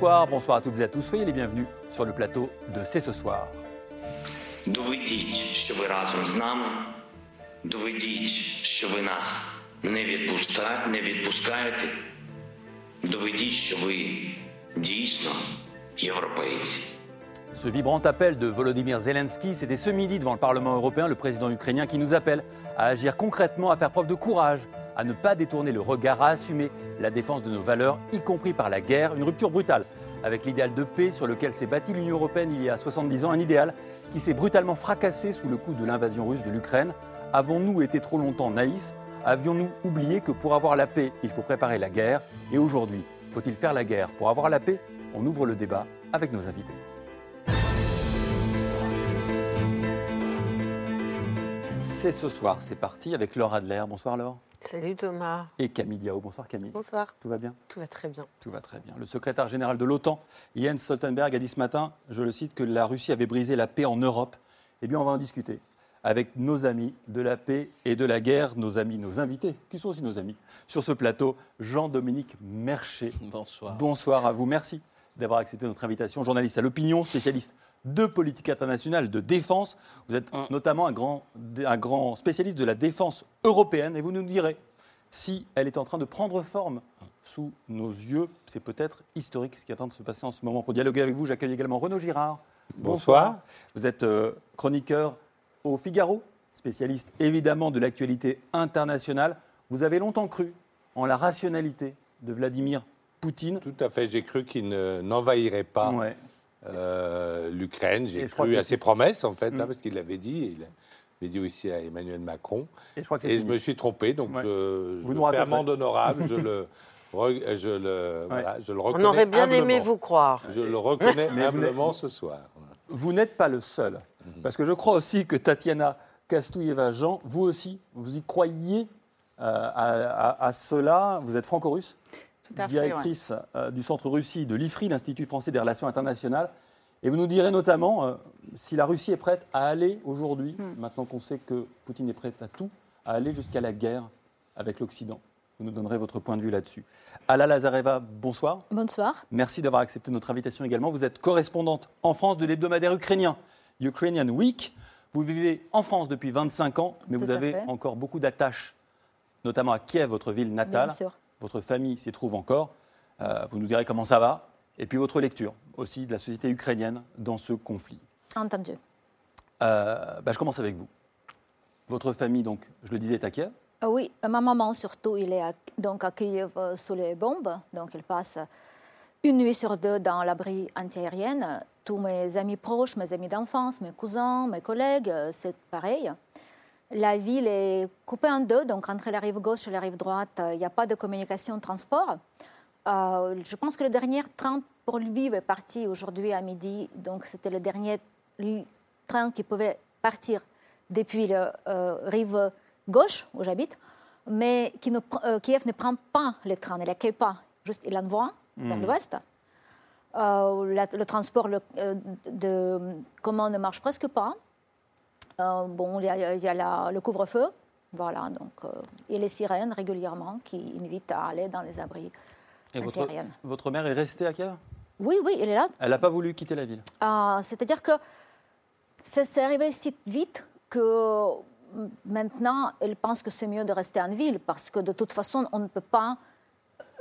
Bonsoir, à toutes et à tous. Soyez les bienvenus sur le plateau de C'est ce soir. Ce vibrant appel de Volodymyr Zelensky, c'était ce midi devant le Parlement européen, le président ukrainien qui nous appelle à agir concrètement, à faire preuve de courage à ne pas détourner le regard, à assumer la défense de nos valeurs, y compris par la guerre, une rupture brutale avec l'idéal de paix sur lequel s'est bâtie l'Union européenne il y a 70 ans, un idéal qui s'est brutalement fracassé sous le coup de l'invasion russe de l'Ukraine. Avons-nous été trop longtemps naïfs? Avions-nous oublié que pour avoir la paix, il faut préparer la guerre? Et aujourd'hui, faut-il faire la guerre? Pour avoir la paix On ouvre le débat avec nos invités. C'est ce soir, c'est parti avec Laure Adler. Bonsoir Laure. Salut Thomas. Et Camille Diao. Bonsoir Camille. Bonsoir. Tout va bien? Tout va très bien. Tout va très bien. Le secrétaire général de l'OTAN, Jens Stoltenberg, a dit ce matin, je le cite, que la Russie avait brisé la paix en Europe. Eh bien, on va en discuter avec nos amis de la paix et de la guerre, nos amis, nos invités, qui sont aussi nos amis, sur ce plateau, Jean-Dominique Mercher. Bonsoir. Bonsoir à vous. Merci d'avoir accepté notre invitation. Journaliste à l'opinion, spécialiste de politique internationale, de défense. Vous êtes Un. notamment un grand, un grand spécialiste de la défense européenne et vous nous direz si elle est en train de prendre forme sous nos yeux. C'est peut-être historique ce qui est en train de se passer en ce moment. Pour dialoguer avec vous, j'accueille également Renaud Girard. Bonsoir. Vous êtes euh, chroniqueur au Figaro, spécialiste évidemment de l'actualité internationale. Vous avez longtemps cru en la rationalité de Vladimir Poutine. Tout à fait. J'ai cru qu'il ne- n'envahirait pas Ouais. Euh, l'Ukraine. J'ai cru à ses promesses, en fait, Mm. hein, parce qu'il l'avait dit. et Il l'avait dit aussi à Emmanuel Macron. Et je crois que c'est Et je fini. me suis trompé, donc Ouais. je, Vous je nous fais amende honorable. je, le, je, le, voilà, je le On reconnais. aurait bien aimé vous croire. Je le reconnais Mais vous humblement ce soir. Vous n'êtes pas le seul. Parce que je crois aussi que Tatiana Kastouyeva-Jean, vous aussi, vous y croyez euh, à, à- à cela. Vous êtes franco-russe, Tout à fait, directrice euh, du Centre Russie de l'IFRI, l'Institut français des relations internationales. Et vous nous direz notamment euh, si la Russie est prête à aller aujourd'hui, maintenant qu'on sait que Poutine est prêt à tout, à aller jusqu'à la guerre avec l'Occident. Vous nous donnerez votre point de vue là-dessus. Ala Lazareva, bonsoir. Bonsoir. Merci d'avoir accepté notre invitation également. Vous êtes correspondante en France de l'hebdomadaire ukrainien Ukrainian Week. Vous vivez en France depuis 25 ans, mais Tout vous avez fait. encore beaucoup d'attaches, notamment à Kiev, votre ville natale. Bien sûr. Votre famille s'y trouve encore. Euh, vous nous direz comment ça va. Et puis votre lecture aussi de la société ukrainienne dans ce conflit. Entendu. Euh, bah, je commence avec vous. Votre famille, donc, je le disais, est à Kiev. Ah oui, ma maman surtout, il est à, donc à Kiev euh, sous les bombes. Donc elle passe une nuit sur deux dans l'abri antiaérienne. Tous mes amis proches, mes amis d'enfance, mes cousins, mes collègues, euh, c'est pareil. La ville est coupée en deux, donc entre la rive gauche et la rive droite, euh, il n'y a pas de communication de transport. Euh, je pense que le dernier train pour Lviv est parti aujourd'hui à midi, donc c'était le dernier train qui pouvait partir depuis la rive gauche où j'habite, mais qui ne pr- euh, Kiev ne prend pas les trains, ne l'accueille pas, juste il envoie vers l'ouest. Euh, la- le transport le, euh, de commun ne marche presque pas. Euh, bon, il y a, il y a la- le couvre-feu, voilà, donc, euh, et les sirènes régulièrement qui invitent à aller dans les abris Et votre, votre mère est restée à Kiev? Oui, oui, elle est là. Elle n'a pas voulu quitter la ville? Euh, C'est-à-dire que ça s'est arrivé si vite que maintenant, elle pense que c'est mieux de rester en ville parce que de toute façon, on ne peut pas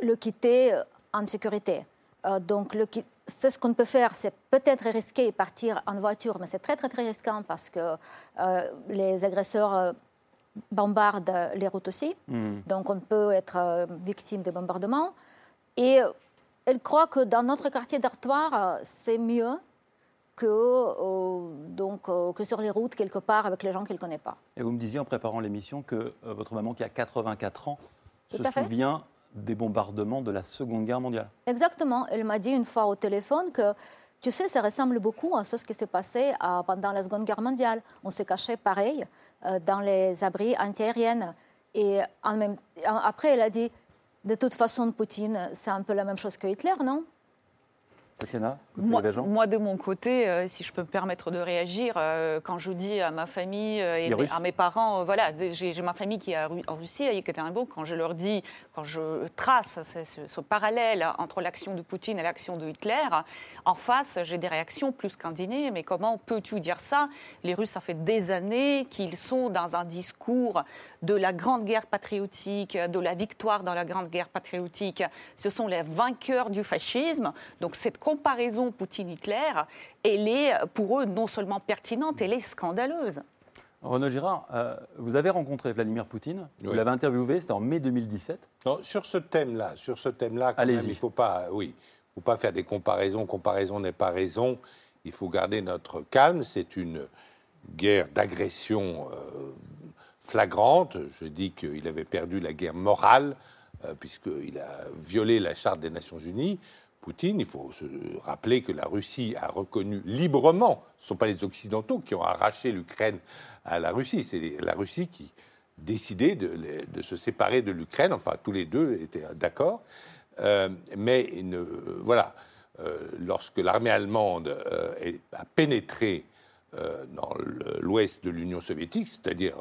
le quitter en sécurité. Euh, donc, le c'est ce qu'on peut faire, c'est peut-être risquer partir en voiture, mais c'est très, très, très risquant parce que euh, les agresseurs euh, bombardent les routes aussi. Donc, on peut être euh, victime de bombardements. Et elle croit que dans notre quartier d'Artois, c'est mieux que, euh, donc, euh, que sur les routes, quelque part, avec les gens qu'elle ne connaît pas. Et vous me disiez en préparant l'émission que euh, votre maman, qui a 84 ans, Tout se souvient des bombardements de la Seconde Guerre mondiale. Exactement. Elle m'a dit une fois au téléphone que, tu sais, ça ressemble beaucoup à ce qui s'est passé pendant la Seconde Guerre mondiale. On s'est caché pareil euh, dans les abris antiaériennes. Et après, elle a dit, de toute façon, Poutine, c'est un peu la même chose que Hitler, non? Tatiana, Moi, moi, de mon côté, euh, si je peux me permettre de réagir, euh, quand je dis à ma famille euh, et à mes parents, voilà, j'ai ma famille qui est en Russie, à Yekaterinbourg, quand je leur dis, quand je trace ce, ce- ce parallèle entre l'action de Poutine et l'action de Hitler, en face, j'ai des réactions plus qu'indignées. Mais comment peux-tu dire ça? Les Russes, ça fait des années qu'ils sont dans un discours de la grande guerre patriotique, de la victoire dans la grande guerre patriotique. Ce sont les vainqueurs du fascisme. Donc cette comparaison Poutine-Hitler, elle est pour eux non seulement pertinente, elle est scandaleuse. Renaud Girard, euh, vous avez rencontré Vladimir Poutine, vous Oui. l'avez interviewé, c'était en mai 2017. Non, sur ce thème-là, sur ce thème-là, quand Allez-y. même, il faut pas, oui, faut pas faire des comparaisons. Comparaison n'est pas raison. Il faut garder notre calme. C'est une guerre d'agression euh, flagrante. Je dis qu'il avait perdu la guerre morale euh, puisqu'il a violé la charte des Nations Unies. Poutine, il faut se rappeler que la Russie a reconnu librement, ce ne sont pas les Occidentaux qui ont arraché l'Ukraine à la Russie, c'est la Russie qui décidait de, se séparer de l'Ukraine, enfin tous les deux étaient d'accord, Euh, mais voilà, Euh, lorsque l'armée allemande euh, a pénétré dans l'ouest de l'Union soviétique, c'est-à-dire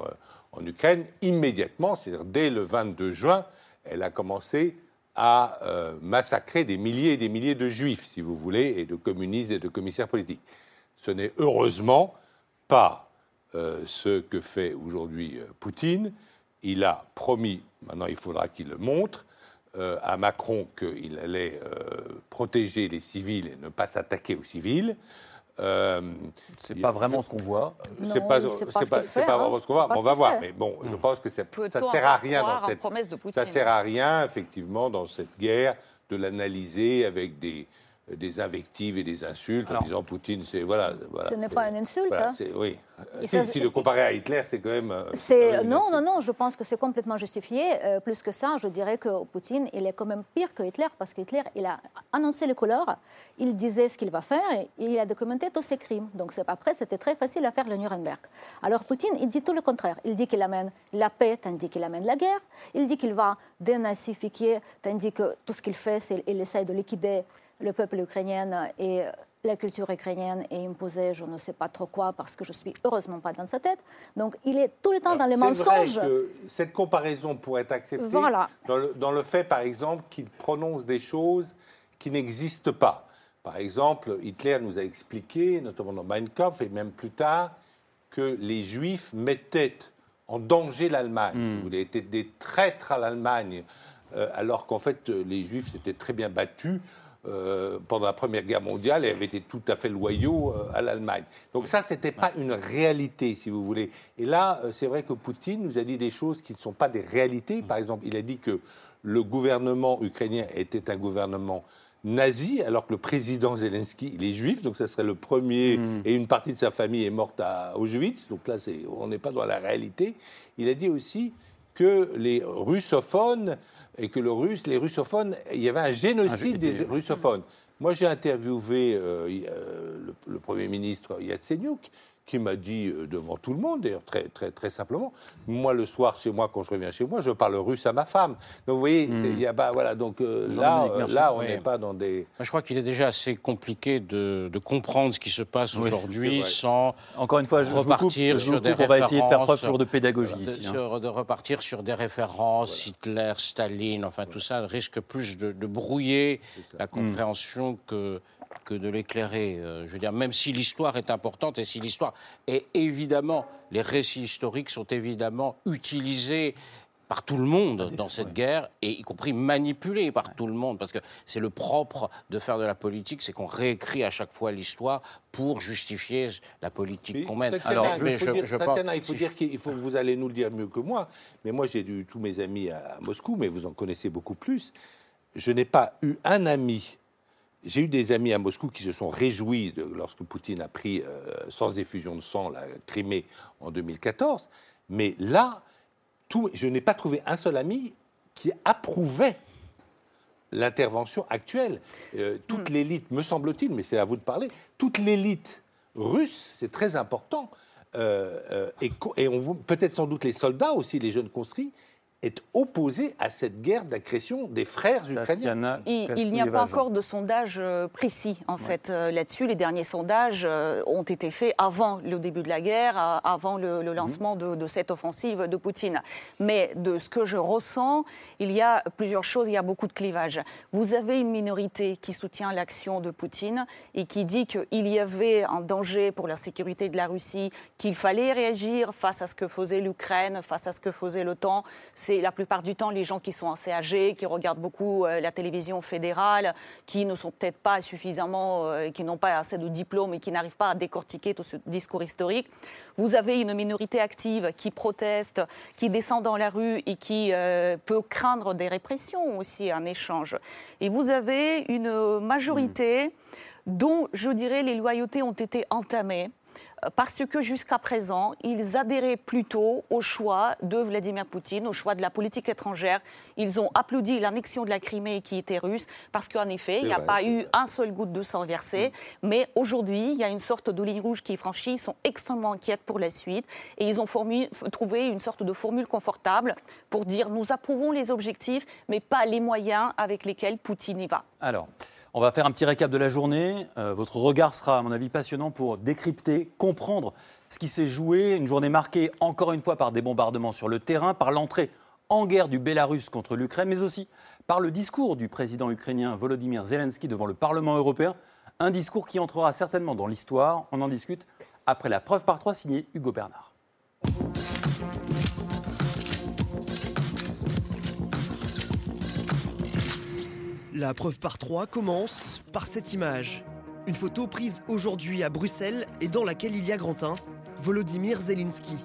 en Ukraine, immédiatement, c'est-à-dire dès le 22 juin, elle a commencé à euh, massacrer des milliers et des milliers de juifs, si vous voulez, et de communistes et de commissaires politiques. Ce n'est heureusement pas euh, ce que fait aujourd'hui euh, Poutine. Il a promis, maintenant il faudra qu'il le montre, à Macron qu'il allait protéger les civils et ne pas s'attaquer aux civils. Euh, C'est pas vraiment ce qu'on voit. C'est pas, vraiment ce qu'on voit, on va voir. fait. Mais bon, je pense que ça, sert à rien dans cette, promesses de Poutine ça sert à rien effectivement dans cette guerre de l'analyser avec des des invectives et des insultes Alors- en disant Poutine, c'est voilà. voilà, Ce n'est pas une insulte, voilà, hein. oui. Et Si, ça- si le comparer à Hitler, c'est quand même. euh, C'est non, non, non. Je pense que c'est complètement justifié. Euh, plus que ça, je dirais que Poutine, il est quand même pire que Hitler parce que Hitler, il a annoncé les couleurs, il disait ce qu'il va faire et il a documenté tous ses crimes. Donc c'est après, c'était très facile à faire le Nuremberg. Alors Poutine, il dit tout le contraire. Il dit qu'il amène la paix tandis qu'il amène la guerre. Il dit qu'il va dénazifier tandis que tout ce qu'il fait, c'est qu'il essaie de liquider le peuple ukrainien et la culture ukrainienne et imposer je ne sais pas trop quoi parce que je suis heureusement pas dans sa tête. Donc il est tout le temps dans les vrai mensonges. que cette comparaison pourrait être acceptée Voilà. dans, le, dans le fait, par exemple, qu'il prononce des choses qui n'existent pas. Par exemple, Hitler nous a expliqué, notamment dans Mein Kampf et même plus tard, que les Juifs mettaient en danger l'Allemagne. Vous voulez, étaient des traîtres à l'Allemagne, euh, alors qu'en fait, euh, les Juifs s'étaient très bien battus euh, pendant la Première Guerre mondiale et avaient été tout à fait loyaux euh, à l'Allemagne. Donc ça, ce n'était pas une réalité, si vous voulez. Et là, euh, c'est vrai que Poutine nous a dit des choses qui ne sont pas des réalités. Par exemple, il a dit que le gouvernement ukrainien était un gouvernement nazi, alors que le président Zelensky, il est juif, donc ça serait le premier, et une partie de sa famille est morte à Auschwitz, donc là, c'est- on n'est pas dans la réalité. Il a dit aussi que les russophones, et que le russe, les russophones, il y avait un génocide des russophones. Moi, j'ai interviewé euh, euh, le, le Premier ministre Yatsenyuk, qui m'a dit euh, devant tout le monde, d'ailleurs très, très, très simplement, moi le soir chez moi, quand je reviens chez moi, je parle russe à ma femme. Donc vous voyez, c'est- il y a, bah, voilà, donc euh, là, euh, là, on oui. n'est pas dans des... Moi, Je crois qu'il est déjà assez compliqué de, de comprendre ce qui se passe aujourd'hui sans Encore une fois, je, je vous coupe, repartir je vous sur des coupe, on va essayer de faire preuve références, toujours de pédagogie de, ici. hein. sur- de repartir sur des références, Hitler, Staline, enfin tout ça risque plus de, de brouiller la compréhension que, que de l'éclairer. Euh, je veux dire, même si l'histoire est importante et si l'histoire est évidemment, les récits historiques sont évidemment utilisés par tout le monde dans cette guerre, et y compris manipulés par tout le monde, parce que c'est le propre de faire de la politique, c'est qu'on réécrit à chaque fois l'histoire pour justifier la politique qu'on mène. Tatiana, Alors, mais je- dire, je pense- Tatiana, il faut si dire qu'il faut, vous allez nous le dire mieux que moi, mais moi j'ai eu tous mes amis à Moscou, mais vous en connaissez beaucoup plus. je n'ai pas eu un ami. J'ai eu des amis à Moscou qui se sont réjouis de, lorsque Poutine a pris euh, sans effusion de sang la Crimée en 2014. Mais là, tout, je n'ai pas trouvé un seul ami qui approuvait l'intervention actuelle. Euh, toute l'élite, me semble-t-il, mais c'est à vous de parler, toute l'élite russe, c'est très important, euh, et, peut-être sans doute les soldats aussi, les jeunes conscrits, est opposé à cette guerre d'agression des frères ukrainiens. Il, il n'y a pas encore de sondage euh, précis, en fait, euh, là-dessus. Les derniers sondages euh, ont été faits avant le début de la guerre, euh, avant le, le lancement de, de cette offensive de Poutine. Mais de ce que je ressens, il y a plusieurs choses, il y a beaucoup de clivages. Vous avez une minorité qui soutient l'action de Poutine et qui dit qu'il y avait un danger pour la sécurité de la Russie, qu'il fallait réagir face à ce que faisait l'Ukraine, face à ce que faisait l'OTAN. C'est la plupart du temps les gens qui sont assez âgés, qui regardent beaucoup euh, la télévision fédérale, qui ne sont peut-être pas suffisamment, euh, qui n'ont pas assez de diplômes et qui n'arrivent pas à décortiquer tout ce discours historique. Vous avez une minorité active qui proteste, qui descend dans la rue et qui euh, peut craindre des répressions aussi en échange. Et vous avez une majorité dont, je dirais, les loyautés ont été entamées parce que jusqu'à présent, ils adhéraient plutôt au choix de Vladimir Poutine, au choix de la politique étrangère. Ils ont applaudi l'annexion de la Crimée qui était russe, parce qu'en effet, il n'y a vrai, pas eu un seul goutte de sang versé. Mais aujourd'hui, il y a une sorte de ligne rouge qui est franchie. Ils sont extrêmement inquiets pour la suite. Et ils ont formu- trouvé une sorte de formule confortable pour dire nous approuvons les objectifs, mais pas les moyens avec lesquels Poutine y va. Alors, on va faire un petit récap de la journée. Euh, votre regard sera, à mon avis, passionnant pour décrypter, comprendre ce qui s'est joué. Une journée marquée, encore une fois, par des bombardements sur le terrain, par l'entrée en guerre du Bélarus contre l'Ukraine, mais aussi par le discours du président ukrainien Volodymyr Zelensky devant le Parlement européen. Un discours qui entrera certainement dans l'histoire. On en discute après la preuve par trois signée Hugo Bernard. La preuve par trois commence par cette image. Une photo prise aujourd'hui à Bruxelles et dans laquelle il y a Grantin, Volodymyr Zelensky.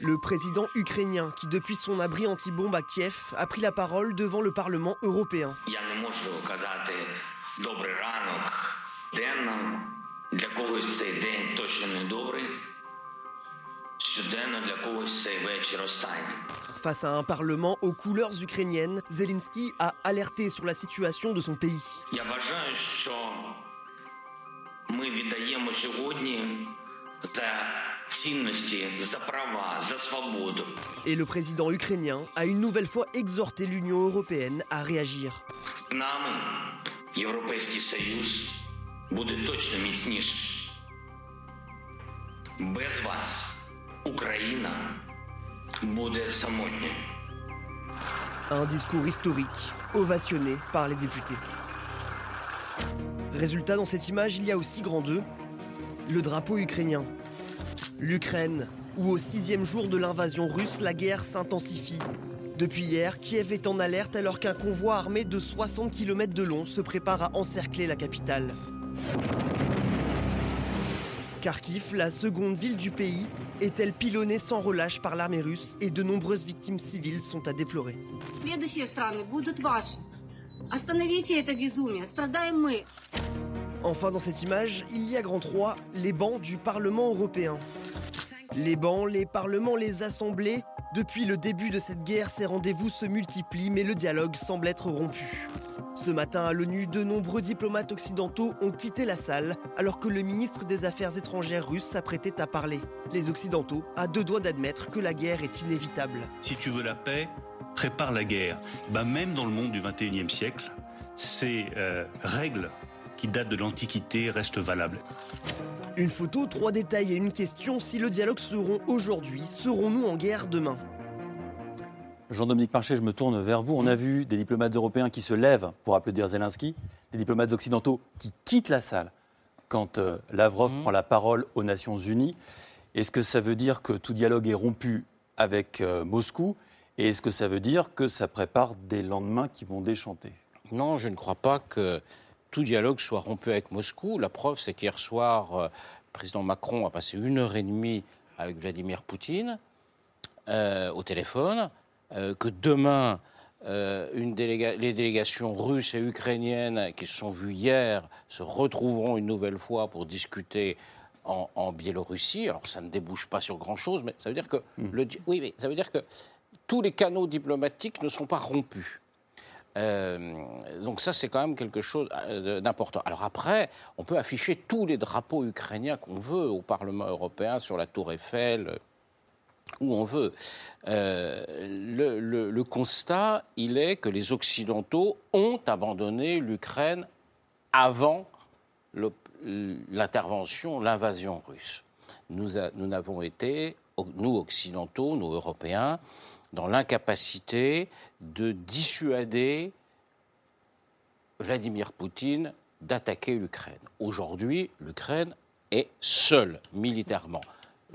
Le président ukrainien qui, depuis son abri anti-bombe à Kiev, a pris la parole devant le Parlement européen. Face à un Parlement aux couleurs ukrainiennes, Zelensky a alerté sur la situation de son pays. Я вважаю, що ми віддаємо сьогодні за цінності, за права, за свободу. Et le président ukrainien a une nouvelle fois exhorté l'Union européenne à réagir. З нами Європейський Союз буде точно міцніший. Без вас un discours historique, ovationné par les députés. Résultat, dans cette image, il y a aussi grand 2, le drapeau ukrainien. L'Ukraine, où au sixième jour de l'invasion russe, la guerre s'intensifie. Depuis hier, Kiev est en alerte alors qu'un convoi armé de 60 km de long se prépare à encercler la capitale. Kharkiv, la seconde ville du pays, est-elle pilonnée sans relâche par l'armée russe et de nombreuses victimes civiles sont à déplorer. Enfin, dans cette image, il y a grand trois, les bancs du Parlement européen. Les bancs, les parlements, les assemblées, depuis le début de cette guerre, ces rendez-vous se multiplient, mais le dialogue semble être rompu. Ce matin, à l'ONU, de nombreux diplomates occidentaux ont quitté la salle, alors que le ministre des Affaires étrangères russe s'apprêtait à parler. Les Occidentaux, à deux doigts d'admettre que la guerre est inévitable. Si tu veux la paix, prépare la guerre. Ben, même dans le monde du 21e siècle, ces euh, règles qui datent de l'Antiquité restent valables. Une photo, trois détails et une question. Si le dialogue seront aujourd'hui, serons-nous en guerre demain Jean-Dominique Marché, je me tourne vers vous. On a vu des diplomates européens qui se lèvent pour applaudir Zelensky, des diplomates occidentaux qui quittent la salle quand euh, Lavrov prend la parole aux Nations Unies. Est-ce que ça veut dire que tout dialogue est rompu avec euh, Moscou? Et est-ce que ça veut dire que ça prépare des lendemains qui vont déchanter? Non, je ne crois pas que tout dialogue soit rompu avec Moscou. La preuve, c'est qu'hier soir, euh, le président Macron a passé une heure et demie avec Vladimir Poutine euh, au téléphone, euh, que demain, euh, une déléga- les délégations russes et ukrainiennes qui se sont vues hier se retrouveront une nouvelle fois pour discuter en, en Biélorussie. Alors ça ne débouche pas sur grand-chose, mais ça veut dire que le di- oui, mais ça veut dire que tous les canaux diplomatiques ne sont pas rompus. Euh, donc ça, c'est quand même quelque chose euh, d'important. Alors après, on peut afficher tous les drapeaux ukrainiens qu'on veut au Parlement européen, sur la Tour Eiffel, euh, où on veut. Le, constat, il est que les Occidentaux ont abandonné l'Ukraine avant l'intervention, l'invasion russe. Nous, nous n'avons été, nous Occidentaux, nous Européens, dans l'incapacité de dissuader Vladimir Poutine d'attaquer l'Ukraine. Aujourd'hui, l'Ukraine est seule militairement.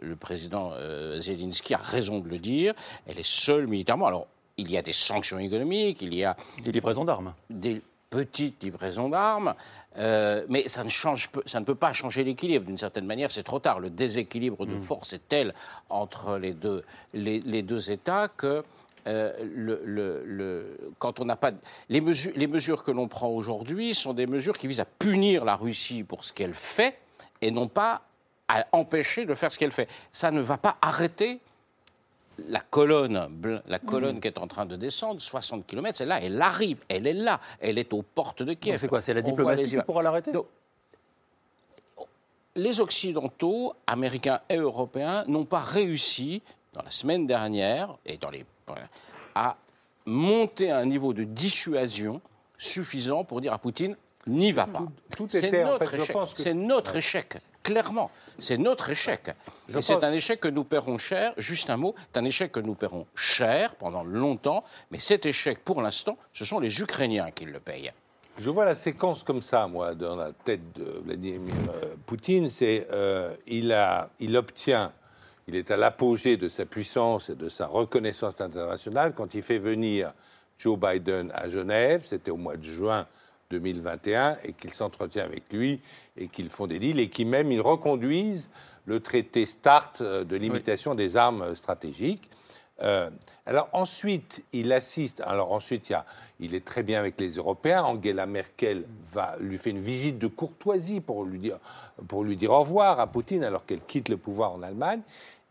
Le président euh, Zelensky a raison de le dire. Elle est seule militairement. Alors, il y a des sanctions économiques, il y a Des livraisons d'armes. des petites livraisons d'armes, euh, mais ça ne, change, ça ne peut pas changer l'équilibre. D'une certaine manière, c'est trop tard. Le déséquilibre de force est tel entre les deux, les, les deux États que euh, le, le- le- quand on n'a pas les mesures, les mesures que l'on prend aujourd'hui sont des mesures qui visent à punir la Russie pour ce qu'elle fait et non pas à empêcher de faire ce qu'elle fait. Ça ne va pas arrêter la colonne, la colonne qui est en train de descendre, 60 km, celle-là, elle arrive, elle est là, elle est aux portes de Kiev. C'est quoi C'est la diplomatie qui pourra l'arrêter? Les Occidentaux, Américains et Européens, n'ont pas réussi, dans la semaine dernière, et dans les, à monter un niveau de dissuasion suffisant pour dire à Poutine n'y va pas. tout C'est en notre fait, je échec. pense que- C'est notre échec. Clairement, c'est notre échec. Je et c'est pense- un échec que nous paierons cher. Juste un mot, c'est un échec que nous paierons cher pendant longtemps. Mais cet échec, pour l'instant, ce sont les Ukrainiens qui le payent. Je vois la séquence comme ça, moi, dans la tête de Vladimir euh, Poutine. C'est euh, il a, il obtient, il est à l'apogée de sa puissance et de sa reconnaissance internationale quand il fait venir Joe Biden à Genève. C'était au mois de juin 2021 et qu'il s'entretient avec lui et qu'ils font des deals et qui même ils reconduisent le traité START euh, de limitation des armes stratégiques. Euh, alors ensuite, il assiste. Alors ensuite, il, y a- il est très bien avec les Européens. Angela Merkel va lui fait une visite de courtoisie pour lui dire, pour lui dire au revoir à Poutine alors qu'elle quitte le pouvoir en Allemagne.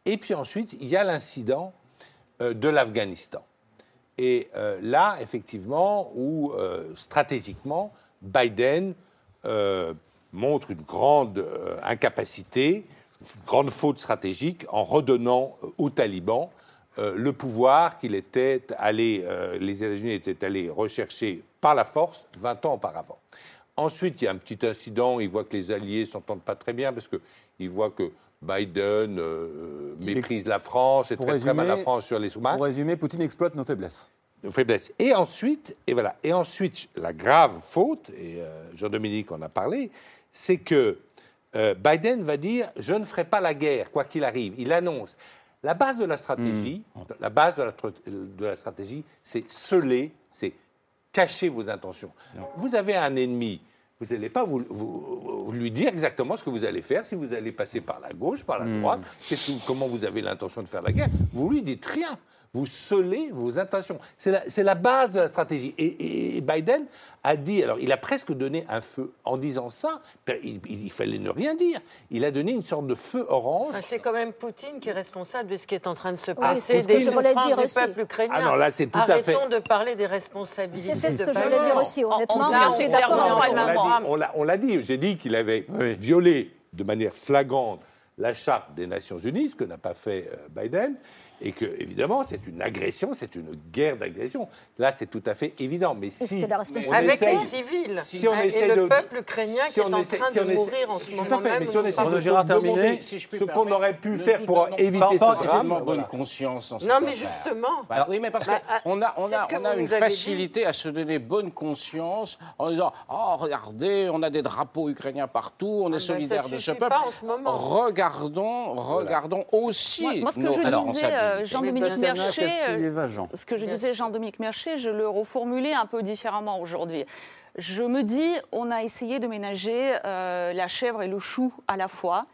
Et puis ensuite, il y a l'incident euh, de l'Afghanistan. Et euh, là, effectivement, où euh, stratégiquement, Biden euh, montre une grande incapacité, une grande faute stratégique en redonnant aux talibans le pouvoir qu'il était allé, les États-Unis étaient allés rechercher par la force 20 ans auparavant. Ensuite, il y a un petit incident, il voit que les alliés s'entendent pas très bien parce qu'il voit que Biden euh, méprise la France et traite très mal la France sur les sous-marins Pour résumer, Poutine exploite nos faiblesses. de faiblesse. Et ensuite, et voilà, et ensuite, la grave faute, et euh, Jean-Dominique en a parlé, c'est que euh, Biden va dire je ne ferai pas la guerre, quoi qu'il arrive. Il annonce. La base de la stratégie, la base de la, tr- de la stratégie, c'est sceller, c'est cacher vos intentions. Vous avez un ennemi. Vous n'allez pas vous, vous- vous lui dire exactement ce que vous allez faire, si vous allez passer par la gauche, par la droite, qu'est-ce que- comment vous avez l'intention de faire la guerre. Vous lui dites rien. Vous scellez vos intentions. C'est la, c'est la base de la stratégie. Et, et- et Biden a dit, alors il a presque donné un feu en disant ça, il, fallait ne rien dire. Il a donné une sorte de feu orange. Enfin, c'est quand même Poutine qui est responsable de ce qui est en train de se Oui, passer, c'est ce des que je voulais souffrances dire du aussi. peuple ukrainien. Ah non, là, c'est tout à fait- Arrêtons de parler des responsabilités C'était ce que je Biden. voulais dire aussi, honnêtement. on- suis d'accord on l'a dit. J'ai dit qu'il avait Oui. violé de manière flagrante la charte des Nations Unies, ce que n'a pas fait euh, Biden, et que évidemment c'est une agression, c'est une guerre d'agression. Là, c'est tout à fait évident. Mais si la on responsabilité. Avec essaye- les civils si on et essaie le de- peuple ukrainien si qui est on en essaie- train si on de essaie- mourir en ce moment fait, même. mais si on essaie de je puis ce qu'on aurait pu faire pour éviter ce pas- drame. Bonne voilà. conscience en cette Non, mais justement. Bah oui, mais parce Bah, qu'on a, on c'est a, ce que on a vous une facilité à se donner bonne conscience en disant Oh, regardez, on a des drapeaux ukrainiens partout, on est ben, solidaire ça de ce peuple. pas en ce moment. Regardons, regardons aussi. Moi, ce que je disais, euh, Jean-Dominique Merchet, euh, ce que je disais Jean-Dominique Merchet, je le reformulais un peu différemment aujourd'hui. Je me dis, on a essayé de ménager euh, la chèvre et le chou à la fois.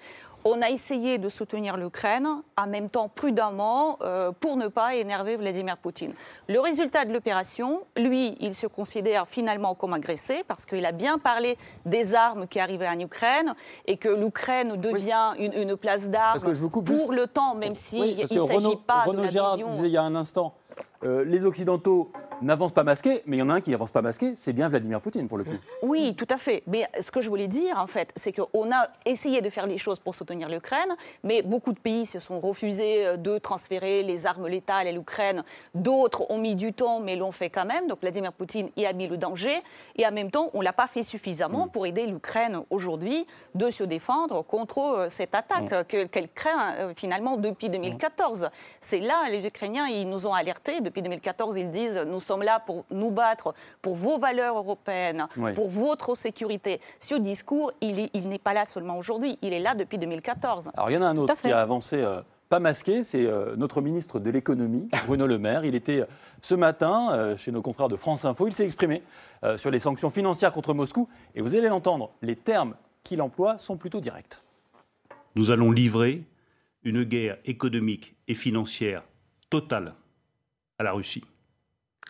On a essayé de soutenir l'Ukraine en même temps prudemment euh, pour ne pas énerver Vladimir Poutine. Le résultat de l'opération, lui, il se considère finalement comme agressé parce qu'il a bien parlé des armes qui arrivaient en Ukraine et que l'Ukraine devient une, une place d'armes pour juste- le temps, même s'il Oui, il ne s'agit pas Renaud de la Gérard vision. disait il y a un instant, euh, les Occidentaux n'avancent pas masqués, mais il y en a un qui n'avance pas masqué, c'est bien Vladimir Poutine pour le coup. Oui, tout à fait. Mais ce que je voulais dire, en fait, c'est qu'on a essayé de faire les choses pour soutenir l'Ukraine, mais beaucoup de pays se sont refusés euh, de transférer les armes létales à l'Ukraine. D'autres ont mis du temps, mais l'ont fait quand même. Donc Vladimir Poutine y a mis le danger. Et en même temps, on ne l'a pas fait suffisamment pour aider l'Ukraine aujourd'hui de se défendre contre euh, cette attaque que- qu'elle craint finalement depuis 2014. C'est là, les Ukrainiens, ils nous ont alertés. Depuis 2014, ils disent nous sommes là pour nous battre pour vos valeurs européennes, Oui. pour votre sécurité. Ce discours, il est- il n'est pas là seulement aujourd'hui, il est là depuis 2014. Alors il y en a un autre qui a avancé euh, pas masqué, c'est euh, notre ministre de l'économie, Bruno Le Maire. Il était euh, ce matin euh, chez nos confrères de France Info, il s'est exprimé sur les sanctions financières contre Moscou, et vous allez l'entendre, les termes qu'il emploie sont plutôt directs. Nous allons livrer une guerre économique et financière totale à la Russie.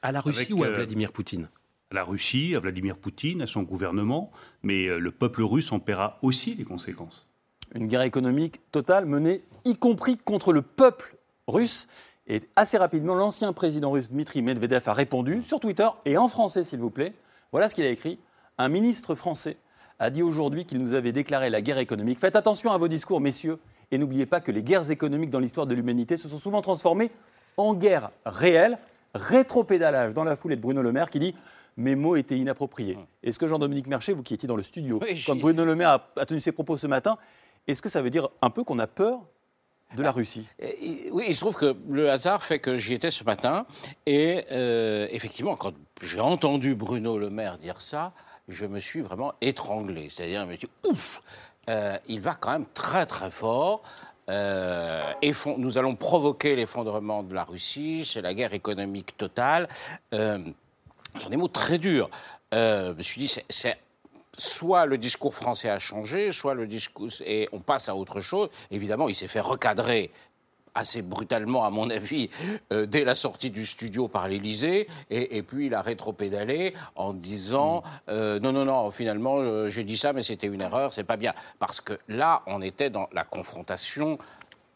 À la Russie Avec, ou à euh, Vladimir Poutine? À la Russie, à Vladimir Poutine, à son gouvernement, mais euh, le peuple russe en paiera aussi les conséquences. Une guerre économique totale menée y compris contre le peuple russe. Et assez rapidement, l'ancien président russe Dmitri Medvedev a répondu sur Twitter et en français, s'il vous plaît. Voilà ce qu'il a écrit. Un ministre français a dit aujourd'hui qu'il nous avait déclaré la guerre économique. Faites attention à vos discours, messieurs, et n'oubliez pas que les guerres économiques dans l'histoire de l'humanité se sont souvent transformées en guerres réelles. Rétropédalage dans la foulée de Bruno Le Maire qui dit mes mots étaient inappropriés. Est-ce que Jean-Dominique Merchet, vous qui étiez dans le studio, Oui, comme Bruno Le Maire a, a tenu ses propos ce matin, est-ce que ça veut dire un peu qu'on a peur de la Russie? Et- Oui, il se trouve que le hasard fait que j'y étais ce matin. Et euh, effectivement, quand j'ai entendu Bruno Le Maire dire ça, je me suis vraiment étranglé. C'est-à-dire, je me suis dit, ouf, euh, il va quand même très très fort. Euh, nous allons provoquer l'effondrement de la Russie, c'est la guerre économique totale. Euh, ce sont des mots très durs. Euh, je me suis dit, c'est soit le discours français a changé, soit le discours et on passe à autre chose. Évidemment, il s'est fait recadrer assez brutalement, à mon avis, euh, dès la sortie du studio par l'Élysée, et, et puis il a rétropédalé en disant euh, non, non, non, finalement, euh, j'ai dit ça, mais c'était une erreur, c'est pas bien, parce que là, on était dans la confrontation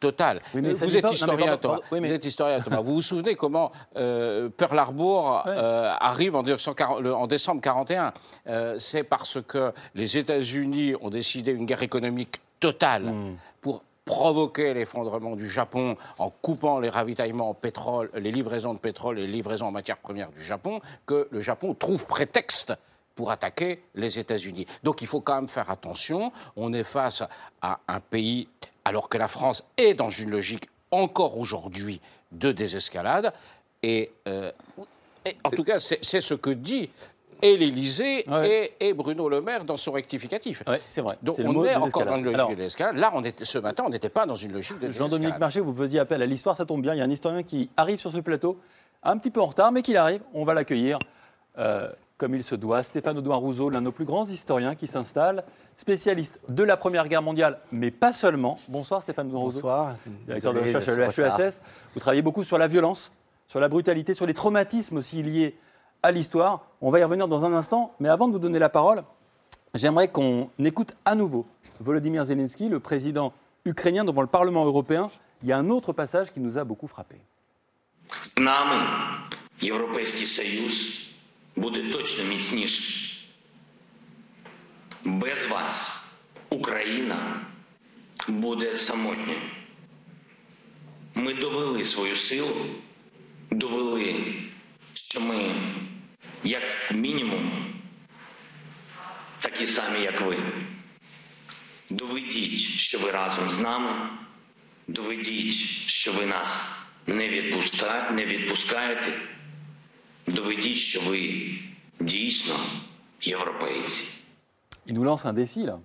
totale. Oui, mais vous êtes pas- non, mais historien, pardon, Thomas. pardon, oui, mais- Vous êtes historien, Thomas. Vous vous souvenez comment euh, Pearl Harbor euh, arrive en, 1940 le- en décembre 41 Euh, C'est parce que les États-Unis ont décidé une guerre économique totale Hmm. pour provoquer l'effondrement du Japon en coupant les ravitaillements en pétrole, les livraisons de pétrole et les livraisons en matières premières du Japon, que le Japon trouve prétexte pour attaquer les États-Unis. Donc il faut quand même faire attention. On est face à un pays, alors que la France est dans une logique encore aujourd'hui de désescalade. Et, euh, et en tout cas, c'est c'est ce que dit et l'Élysée et, et Bruno Le Maire dans son rectificatif. Oui, c'est vrai. Donc on est encore dans une logique Alors- de l'escalade. Là, on était, ce matin, on n'était pas dans une logique de Jean-Dominique. Marché, vous faisiez appel à l'histoire, ça tombe bien. Il y a un historien qui arrive sur ce plateau, un petit peu en retard, mais qu'il arrive. On va l'accueillir euh, comme il se doit. Stéphane Audouin Rousseau, l'un de nos plus grands historiens qui s'installe, spécialiste de la Première Guerre mondiale, mais pas seulement. Bonsoir Stéphane Audouin Rousseau. Bonsoir. Directeur de recherche de à l'HESS. Vous travaillez beaucoup sur la violence, sur la brutalité, sur les traumatismes aussi liés à l'histoire. On va y revenir dans un instant, mais avant de vous donner la parole, j'aimerais qu'on écoute à nouveau Volodymyr Zelensky, le président ukrainien devant le Parlement européen. Il y a un autre passage qui nous a beaucoup frappé. З нами Європейський Союз буде точно міцніший. Без вас Україна буде самотня. Ми довели свою силу, довели, що ми, Як мінімум, такі самі, як ви. Доведіть, що ви разом з нами. Доведіть, що ви нас не, відпуска... не відпускаєте. Доведіть, що ви дійсно європейці. Il nous lance un défi, là,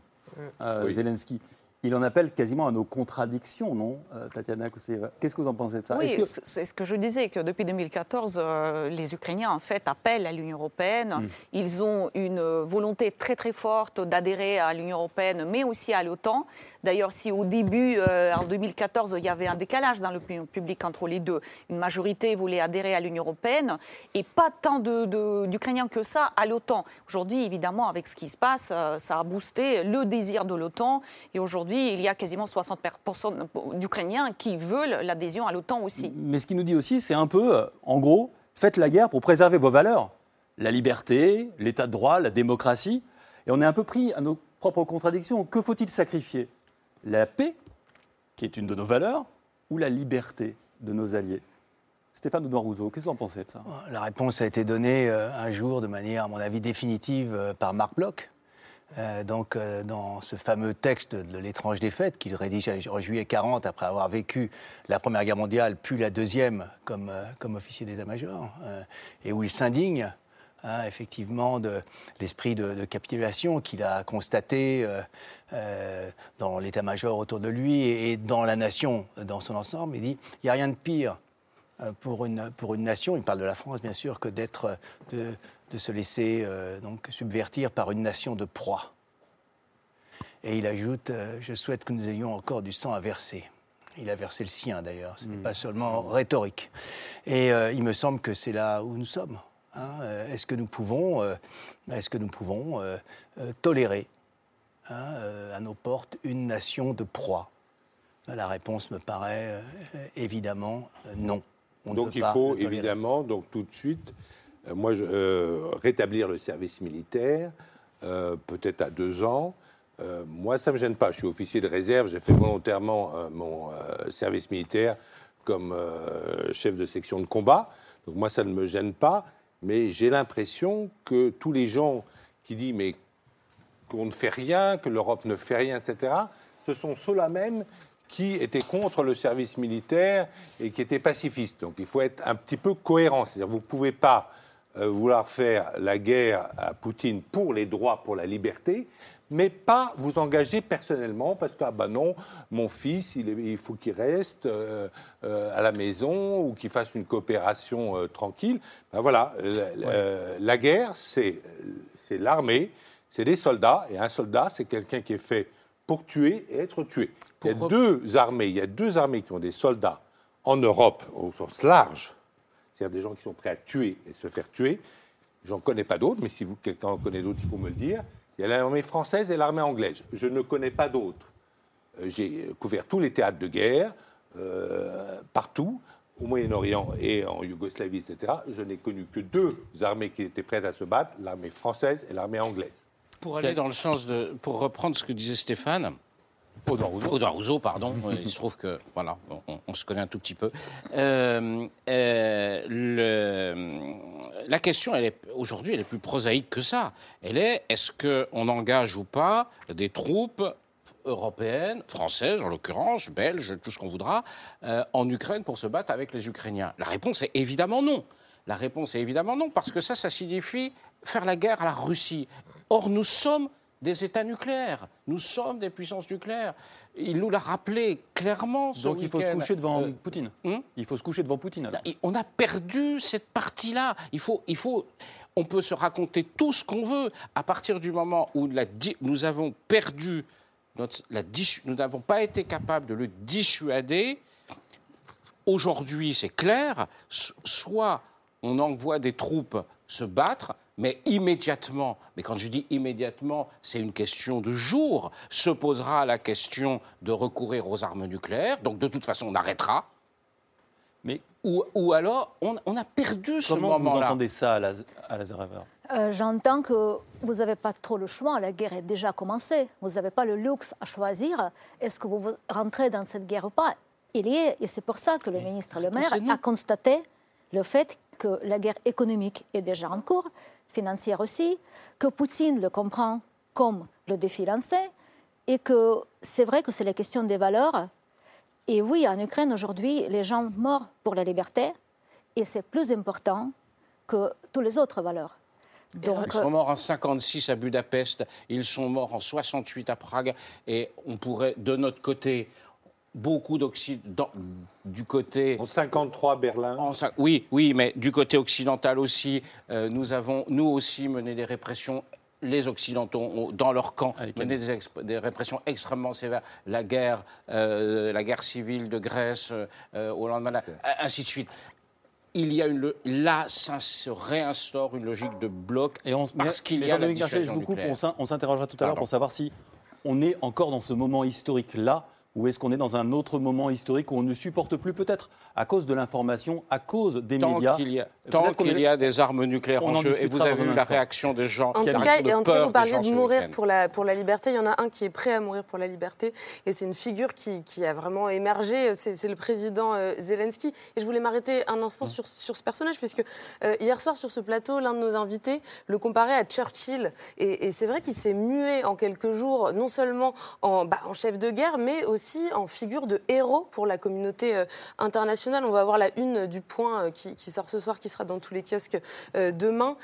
euh, Zelensky. Il en appelle quasiment à nos contradictions, non, euh, Tatiana Kousseva Qu'est-ce que vous en pensez de ça? Oui, que- c'est- ce que je disais, que depuis 2014, euh, les Ukrainiens, en fait, appellent à l'Union européenne. Mm. Ils ont une volonté très, très forte d'adhérer à l'Union européenne, mais aussi à l'OTAN. D'ailleurs, si au début, euh, en 2014, il y avait un décalage dans l'opinion publique entre les deux, une majorité voulait adhérer à l'Union européenne et pas tant d'Ukrainiens que ça à l'OTAN. Aujourd'hui, évidemment, avec ce qui se passe, euh, ça a boosté le désir de l'OTAN et aujourd'hui, il y a quasiment 60% d'Ukrainiens qui veulent l'adhésion à l'OTAN aussi. Mais ce qu'il nous dit aussi, c'est un peu, euh, en gros, faites la guerre pour préserver vos valeurs. La liberté, l'état de droit, la démocratie. Et on est un peu pris à nos propres contradictions. Que faut-il sacrifier? La paix, qui est une de nos valeurs, ou la liberté de nos alliés? Stéphane Benoît Rousseau, qu'est-ce que vous en pensez de ça? La réponse a été donnée euh, un jour de manière, à mon avis, définitive euh, par Marc Bloch. Euh, donc, dans ce fameux texte de L'étrange défaite qu'il rédige en juillet 40, après avoir vécu la Première Guerre mondiale, puis la Deuxième comme, comme officier d'état-major, et où il s'indigne hein, effectivement de l'esprit de, de capitulation qu'il a constaté euh, euh, dans l'état-major autour de lui et, et dans la nation dans son ensemble. Il dit il n'y a rien de pire euh, pour une, pour une nation, il parle de la France bien sûr, que d'être, de, de se laisser euh, donc subvertir par une nation de proie. Et il ajoute Je souhaite que nous ayons encore du sang à verser. Il a versé le sien d'ailleurs, ce n'est pas seulement rhétorique. Et euh, il me semble que c'est là où nous sommes. Hein. Euh, Est-ce que nous pouvons, euh, est-ce que nous pouvons euh, euh, tolérer hein, à nos portes une nation de proie La réponse me paraît évidemment non. On donc il faut évidemment, donc tout de suite, moi, je- rétablir le service militaire, peut-être à deux ans. Moi, ça ne me gêne pas. Je suis officier de réserve. J'ai fait volontairement mon service militaire comme chef de section de combat. Donc moi, ça ne me gêne pas. Mais j'ai l'impression que tous les gens qui disent qu'on ne fait rien, que l'Europe ne fait rien, etc., ce sont ceux-là même qui étaient contre le service militaire et qui étaient pacifistes. Donc il faut être un petit peu cohérent. C'est-à-dire vous ne pouvez pas euh, vouloir faire la guerre à Poutine pour les droits, pour la liberté, mais pas vous engager personnellement parce que, ah ben non, mon fils, il, est- il faut qu'il reste euh, euh, à la maison ou qu'il fasse une coopération euh, tranquille. Ben voilà, la guerre, c'est c'est l'armée, c'est des soldats, et un soldat, c'est quelqu'un qui est fait pour tuer et être tué. Il y a deux armées, il y a deux armées qui ont des soldats en Europe au sens large, c'est-à-dire des gens qui sont prêts à tuer et se faire tuer. J'en connais pas d'autres, mais si vous quelqu'un en connaît d'autres, il faut me le dire. Il y a l'armée française et l'armée anglaise. Je ne connais pas d'autres. Euh, J'ai couvert tous les théâtres de guerre, euh, partout, au Moyen-Orient et en Yougoslavie, etc. Je n'ai connu que deux armées qui étaient prêtes à se battre, l'armée française et l'armée anglaise. Pour aller dans le sens de. Pour reprendre ce que disait Stéphane. Audouin Rousseau. Audouin Rousseau, pardon. Il se trouve que. Voilà, on, on se connaît un tout petit peu. Euh, euh, le- la question, elle est, aujourd'hui, elle est plus prosaïque que ça. Elle est est-ce qu'on engage ou pas des troupes européennes, françaises en l'occurrence, belges, tout ce qu'on voudra, euh, en Ukraine pour se battre avec les Ukrainiens? La réponse est évidemment non. La réponse est évidemment non, parce que ça, ça signifie faire la guerre à la Russie. Or, nous sommes des États nucléaires. Nous sommes des puissances nucléaires. Il nous l'a rappelé clairement ce Donc il faut se coucher devant Euh, Poutine. hum il faut se coucher devant Poutine. alors. on a perdu cette partie-là. Il faut, il faut, on peut se raconter tout ce qu'on veut à partir du moment où la nous avons perdu notre, la dis- nous n'avons pas été capables de le dissuader. Aujourd'hui, c'est clair. so- Soit on envoie des troupes se battre, mais immédiatement, mais quand je dis immédiatement, c'est une question de jours, se posera la question de recourir aux armes nucléaires. Donc de toute façon, on arrêtera. Mais ou, ou alors, on, on a perdu ce Comment vous moment-là. entendez ça à, Laz- à Lazarev Euh, J'entends que vous n'avez pas trop le choix, la guerre est déjà commencée. Vous n'avez pas le luxe à choisir. Est-ce que vous rentrez dans cette guerre ou pas? Il y est, et c'est pour ça que le ministre Le Maire a constaté le fait que la guerre économique est déjà en cours, financière aussi, que Poutine le comprend comme le défi lancé, et que c'est vrai que c'est la question des valeurs. Et oui, en Ukraine aujourd'hui, les gens meurent pour la liberté, et c'est plus important que toutes les autres valeurs. Donc, Ils sont morts en 56 à Budapest, ils sont morts en 68 à Prague, et on pourrait, de notre côté, beaucoup d'Occident, du côté... En 53, Berlin. En oui, oui, mais du côté occidental aussi, euh, nous avons, nous aussi, mené des répressions les Occidentaux ont, dans leur camp, mené des, exp- des répressions extrêmement sévères. La guerre, euh, la guerre civile de Grèce euh, au lendemain, ainsi de suite. Il y a une, là, ça se réinstaure une logique de bloc parce qu'il y a la je vous coupe, on s'in- on s'interrogera tout à l'heure pour savoir si on est encore dans ce moment historique-là ou est-ce qu'on est dans un autre moment historique où on ne supporte plus peut-être à cause de l'information, à cause des Tant médias. qu'il y a, Peut-être tant qu'il est- y a des armes nucléaires On en en jeu, et vous avez vu la réaction des gens, En qui tout cas, de et en tout cas, peur vous parliez de mourir pour la, pour la liberté. Il y en a un qui est prêt à mourir pour la liberté. Et c'est une figure qui, qui a vraiment émergé. C'est c'est le président euh, Zelensky. Et je voulais m'arrêter un instant sur, sur ce personnage, puisque euh, hier soir, sur ce plateau, l'un de nos invités le comparait à Churchill. Et, et c'est vrai qu'il s'est mué en quelques jours, non seulement en, bah, en chef de guerre, mais aussi en figure de héros pour la communauté euh, internationale. On va avoir la une du point euh, qui, sort ce soir, qui sera dans tous les kiosques euh, demain.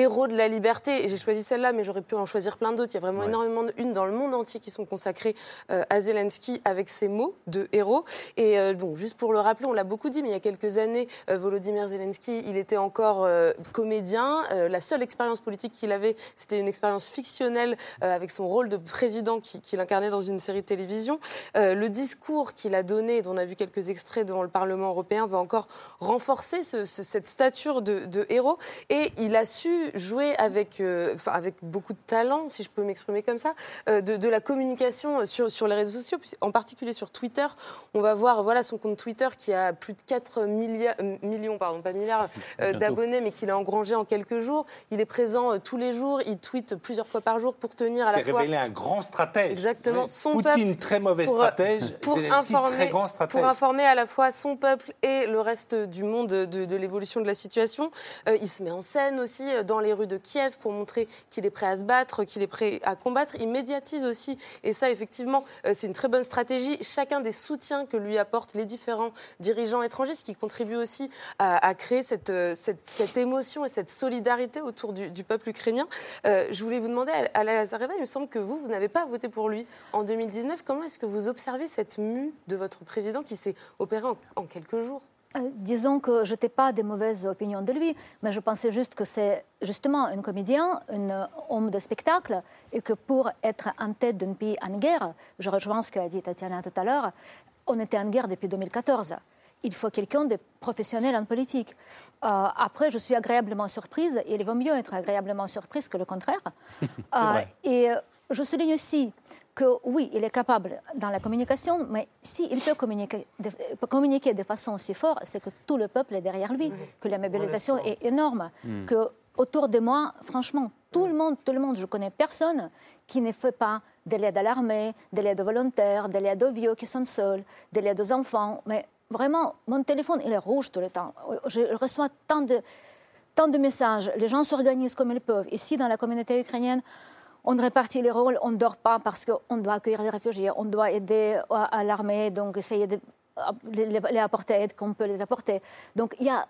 Héros de la liberté, et j'ai choisi celle-là, mais j'aurais pu en choisir plein d'autres. Il y a vraiment énormément de unes dans le monde entier qui sont consacrées euh, à Zelensky avec ces mots de héros. Et euh, bon, juste pour le rappeler, on l'a beaucoup dit, mais il y a quelques années, euh, Volodymyr Zelensky, il était encore euh, comédien. La seule expérience politique qu'il avait, c'était une expérience fictionnelle avec son rôle de président qui- qu'il incarnait dans une série de télévision. Le discours qu'il a donné, dont on a vu quelques extraits devant le Parlement européen, va encore renforcer ce- ce- cette stature de, de héros. Et il a su jouer avec, euh, enfin, avec beaucoup de talent, si je peux m'exprimer comme ça, euh, de, de la communication sur, sur les réseaux sociaux, en particulier sur Twitter. On va voir voilà, son compte Twitter qui a plus de 4 milliards, euh, millions, pardon, pas milliards, euh, d'abonnés, mais qu'il a engrangé en quelques jours. Il est présent euh, tous les jours, il tweet plusieurs fois par jour pour tenir à la fois... révélé un grand stratège. Exactement. Son Poutine, peuple très mauvais pour- stratège. Pour informer, très grand stratège. pour informer à la fois son peuple et le reste du monde de, de l'évolution de la situation. Euh, il se met en scène aussi euh, dans les rues de Kiev pour montrer qu'il est prêt à se battre, qu'il est prêt à combattre. Il médiatise aussi, et ça effectivement, euh, c'est une très bonne stratégie, chacun des soutiens que lui apportent les différents dirigeants étrangers, ce qui contribue aussi à, créer cette, euh, cette, cette émotion et cette solidarité autour du, peuple ukrainien. Euh, je voulais vous demander, à la Lazareva, il me semble que vous, vous n'avez pas voté pour lui en 2019. Comment est-ce que vous observez cette mue de votre président qui s'est opérée en quelques jours? Euh, disons que je n'étais pas de mauvaises opinions de lui, mais je pensais juste que c'est justement un comédien, un homme de spectacle, et que pour être en tête d'un pays en guerre, je rejoins ce qu'a dit Tatiana tout à l'heure, on était en guerre depuis 2014. Il faut quelqu'un de professionnel en politique. Euh, après, je suis agréablement surprise, et il vaut mieux être agréablement surprise que le contraire. Euh, et euh, je souligne aussi que oui, il est capable dans la communication, mais s'il peut communiquer de, peut communiquer de façon aussi forte, c'est que tout le peuple est derrière lui, que la mobilisation est énorme, Mm. que autour de moi, franchement, tout le monde, tout le monde, je connais personne qui ne fait pas de l'aide à l'armée, de l'aide aux volontaires, de l'aide aux vieux qui sont seuls, de l'aide aux enfants, mais vraiment, mon téléphone, il est rouge tout le temps. Je reçois tant de, tant de messages, les gens s'organisent comme ils peuvent. Ici, dans la communauté ukrainienne, on répartit les rôles, on ne dort pas parce qu'on doit accueillir les réfugiés, on doit aider à, l'armée, donc essayer de les apporter aide qu'on peut les apporter. Donc il y a,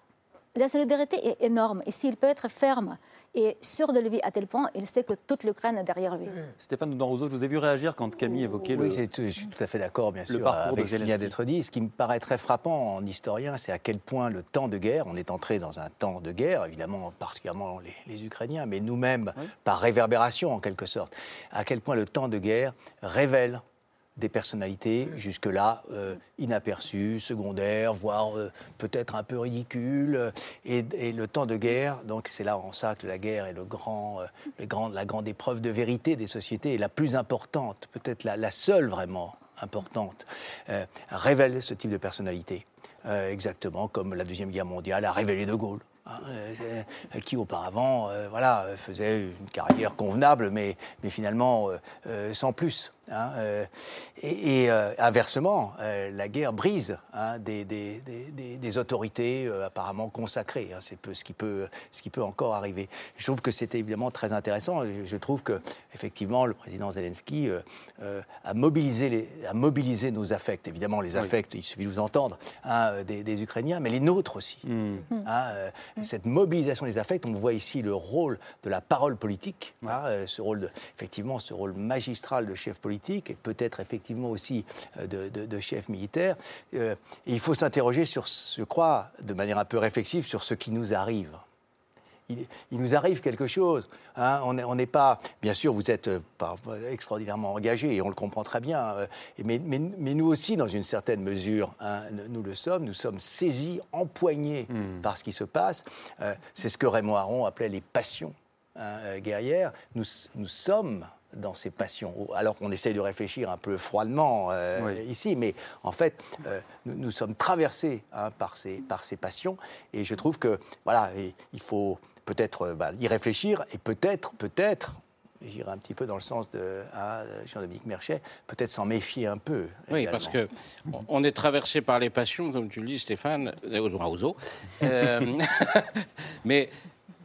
la solidarité est énorme. Et s'il peut être ferme et sûr de lui à tel point, il sait que toute l'Ukraine est derrière lui. Stéphane Doudon-Rousseau, je vous ai vu réagir quand Camille évoquait Oui, le. tout- je suis tout à fait d'accord, bien le sûr, parcours avec de ce qui vient d'être dit. Ce qui me paraît très frappant en historien, c'est à quel point le temps de guerre, on est entré dans un temps de guerre, évidemment, particulièrement les, les Ukrainiens, mais nous-mêmes, par réverbération en quelque sorte, à quel point le temps de guerre révèle des personnalités jusque-là euh, inaperçues, secondaires, voire euh, peut-être un peu ridicules. Et, le temps de guerre, donc c'est là en ça que la guerre est euh, le grand- la grande épreuve de vérité des sociétés, et la plus importante, peut-être la, seule vraiment importante, révèle ce type de personnalité. Exactement comme la Deuxième Guerre mondiale a révélé De Gaulle. hein, qui auparavant voilà, faisait une carrière convenable, mais, finalement sans plus. Hein, euh, et et, euh, inversement, euh, la guerre brise hein, des, des- des- des- des autorités euh, apparemment consacrées. hein, c'est peu ce, qui peut, ce qui peut encore arriver. Je trouve que c'était évidemment très intéressant. Je, je trouve que effectivement le président Zelensky euh, euh, a, mobilisé les, a mobilisé nos affects. Évidemment, les Oui. affects, il suffit de vous entendre, hein, des, des Ukrainiens, mais les nôtres aussi. Hmm. Hein, euh, Cette mobilisation des affects, on voit ici le rôle de la parole politique, ce rôle, de- effectivement, ce rôle magistral de chef politique et peut-être effectivement aussi euh, de, de- de chef militaire. Euh, et il faut s'interroger sur, je crois, de manière un peu réflexive, sur ce qui nous arrive. il, il nous arrive quelque chose. hein. on n'est pas, bien sûr, vous êtes euh, extraordinairement engagé et on le comprend très bien. euh, mais, mais- mais nous aussi, dans une certaine mesure, hein, nous le sommes. Nous sommes saisis, empoignés par ce qui se passe. Euh, C'est ce que Raymond Aron appelait les passions hein, guerrières. Nous, nous sommes dans ces passions, alors qu'on essaye de réfléchir un peu froidement euh, Oui. ici, mais en fait, euh, nous, nous sommes traversés hein, par, ces, par ces passions, et je trouve que, voilà, il faut peut-être euh, bah, y réfléchir, et peut-être, peut-être, j'irai un petit peu dans le sens de hein, Jean-Dominique Merchet, peut-être s'en méfier un peu. Oui, également. parce que on- est traversé par les passions, comme tu le dis, Stéphane, Ozo. Euh, mais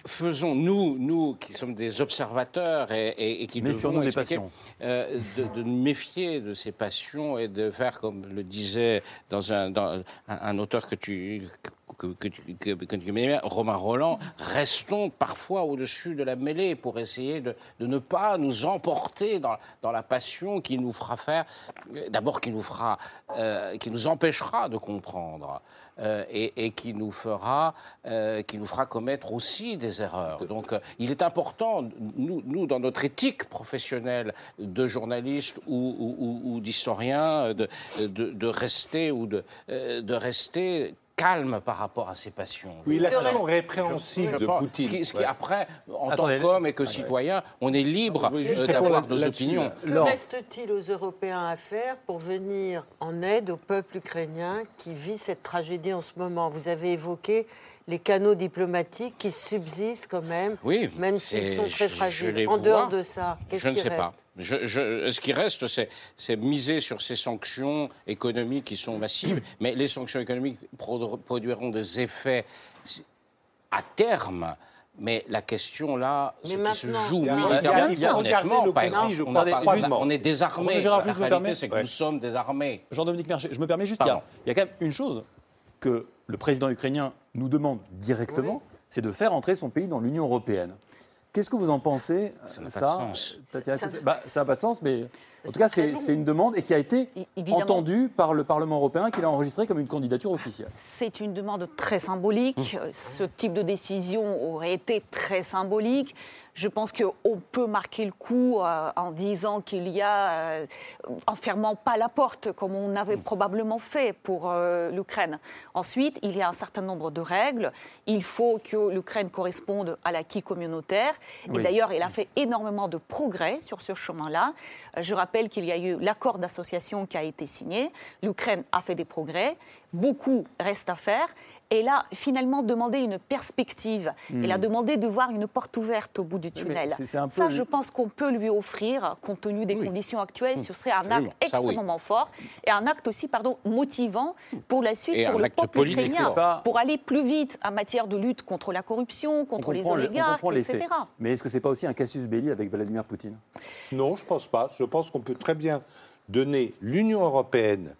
faisons, nous, nous qui sommes des observateurs et, et- et qui devons des expliquer, passions. euh, de, de méfier de ces passions et de faire, comme le disait dans un, dans un, un auteur que tu, que, que que, que Romain Roland, restons parfois au-dessus de la mêlée pour essayer de, de ne pas nous emporter dans, dans la passion qui nous fera faire, d'abord qui nous fera, euh, qui nous empêchera de comprendre. euh, et, et qui nous fera, euh, qui nous fera commettre aussi des erreurs. Donc, il est important, nous, nous, dans notre éthique professionnelle de journaliste ou, ou- d'historien, de, de, de rester ou de, de rester calme par rapport à ses passions. Oui, l'action répréhensible je de Poutine. Ce qui, ce qui, Ouais. après, en Attendez, tant qu'homme et que citoyen, on est libre juste euh, d'avoir nos opinions. Que reste-t-il aux Européens à faire pour venir en aide au peuple ukrainien qui vit cette tragédie en ce moment? Vous avez évoqué les canaux diplomatiques qui subsistent quand même, Oui, même s'ils sont très je- je fragiles. les en dehors de ça, qu'est-ce Je ne qui sais reste? pas. Je- je- ce qui reste, c'est, miser sur ces sanctions économiques qui sont massives, mais les sanctions économiques produ- produiront des effets à terme. Mais la question là, Mais ce qui se joue Il y a- militairement, honnêtement, pas grand- on, pas- est La réalité, c'est que Ouais. nous sommes désarmés. Jean-Dominique Merchet, je me permets juste, il y, a, il y a quand même une chose que le président ukrainien nous demande directement, c'est de faire entrer son pays dans l'Union européenne. Qu'est-ce que vous en pensez Ça n'a pas ça, de sens. Tatiana Ça- Cloutier bah, Ça n'a pas de sens, mais en tout cas, c'est une demande et qui a été évidemment. entendue par le Parlement européen, qu'il a enregistré comme une candidature officielle. C'est une demande très symbolique. Euh, Ce type de décision aurait été très symbolique. Je pense qu'on peut marquer le coup euh, en disant qu'il y a, euh, en fermant pas la porte, comme on avait probablement fait pour euh, l'Ukraine. Ensuite, il y a un certain nombre de règles. Il faut que l'Ukraine corresponde à l'acquis communautaire. Et d'ailleurs, il a fait énormément de progrès sur ce chemin-là. Je rappelle qu'il y a eu l'accord d'association qui a été signé. L'Ukraine a fait des progrès. Beaucoup reste à faire. Et là, finalement, demander une perspective. Hmm. Elle a demandé de voir une porte ouverte au bout du tunnel. c'est- c'est un Ça, peu- je pense qu'on peut lui offrir, compte tenu des conditions actuelles. Ce serait un acte Ça, oui. extrêmement fort et un acte aussi, pardon, motivant pour la suite, Et pour le peuple politique ukrainien. Pas- pour aller plus vite en matière de lutte contre la corruption, contre les le- oligarques, etc. faits. Mais est-ce que c'est pas aussi un casus belli avec Vladimir Poutine? Non, je ne pense pas. Je pense qu'on peut très bien donner l'Union européenne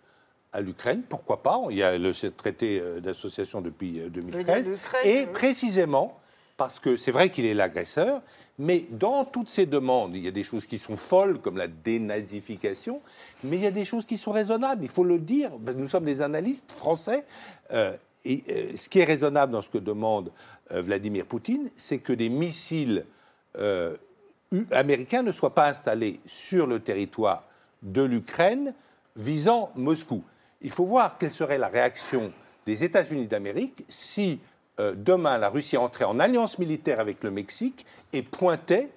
à l'Ukraine, pourquoi pas Il y a le traité euh, d'association depuis euh, 2013. l'Ukraine, Et précisément, parce que c'est vrai qu'il est l'agresseur, mais dans toutes ces demandes, il y a des choses qui sont folles, comme la dénazification, mais il y a des choses qui sont raisonnables, il faut le dire. Nous sommes des analystes français. euh, et euh, ce qui est raisonnable dans ce que demande euh, Vladimir Poutine, c'est que des missiles euh, américains ne soient pas installés sur le territoire de l'Ukraine visant Moscou. Il faut voir quelle serait la réaction des États-Unis d'Amérique si euh, demain la Russie entrait en alliance militaire avec le Mexique et pointait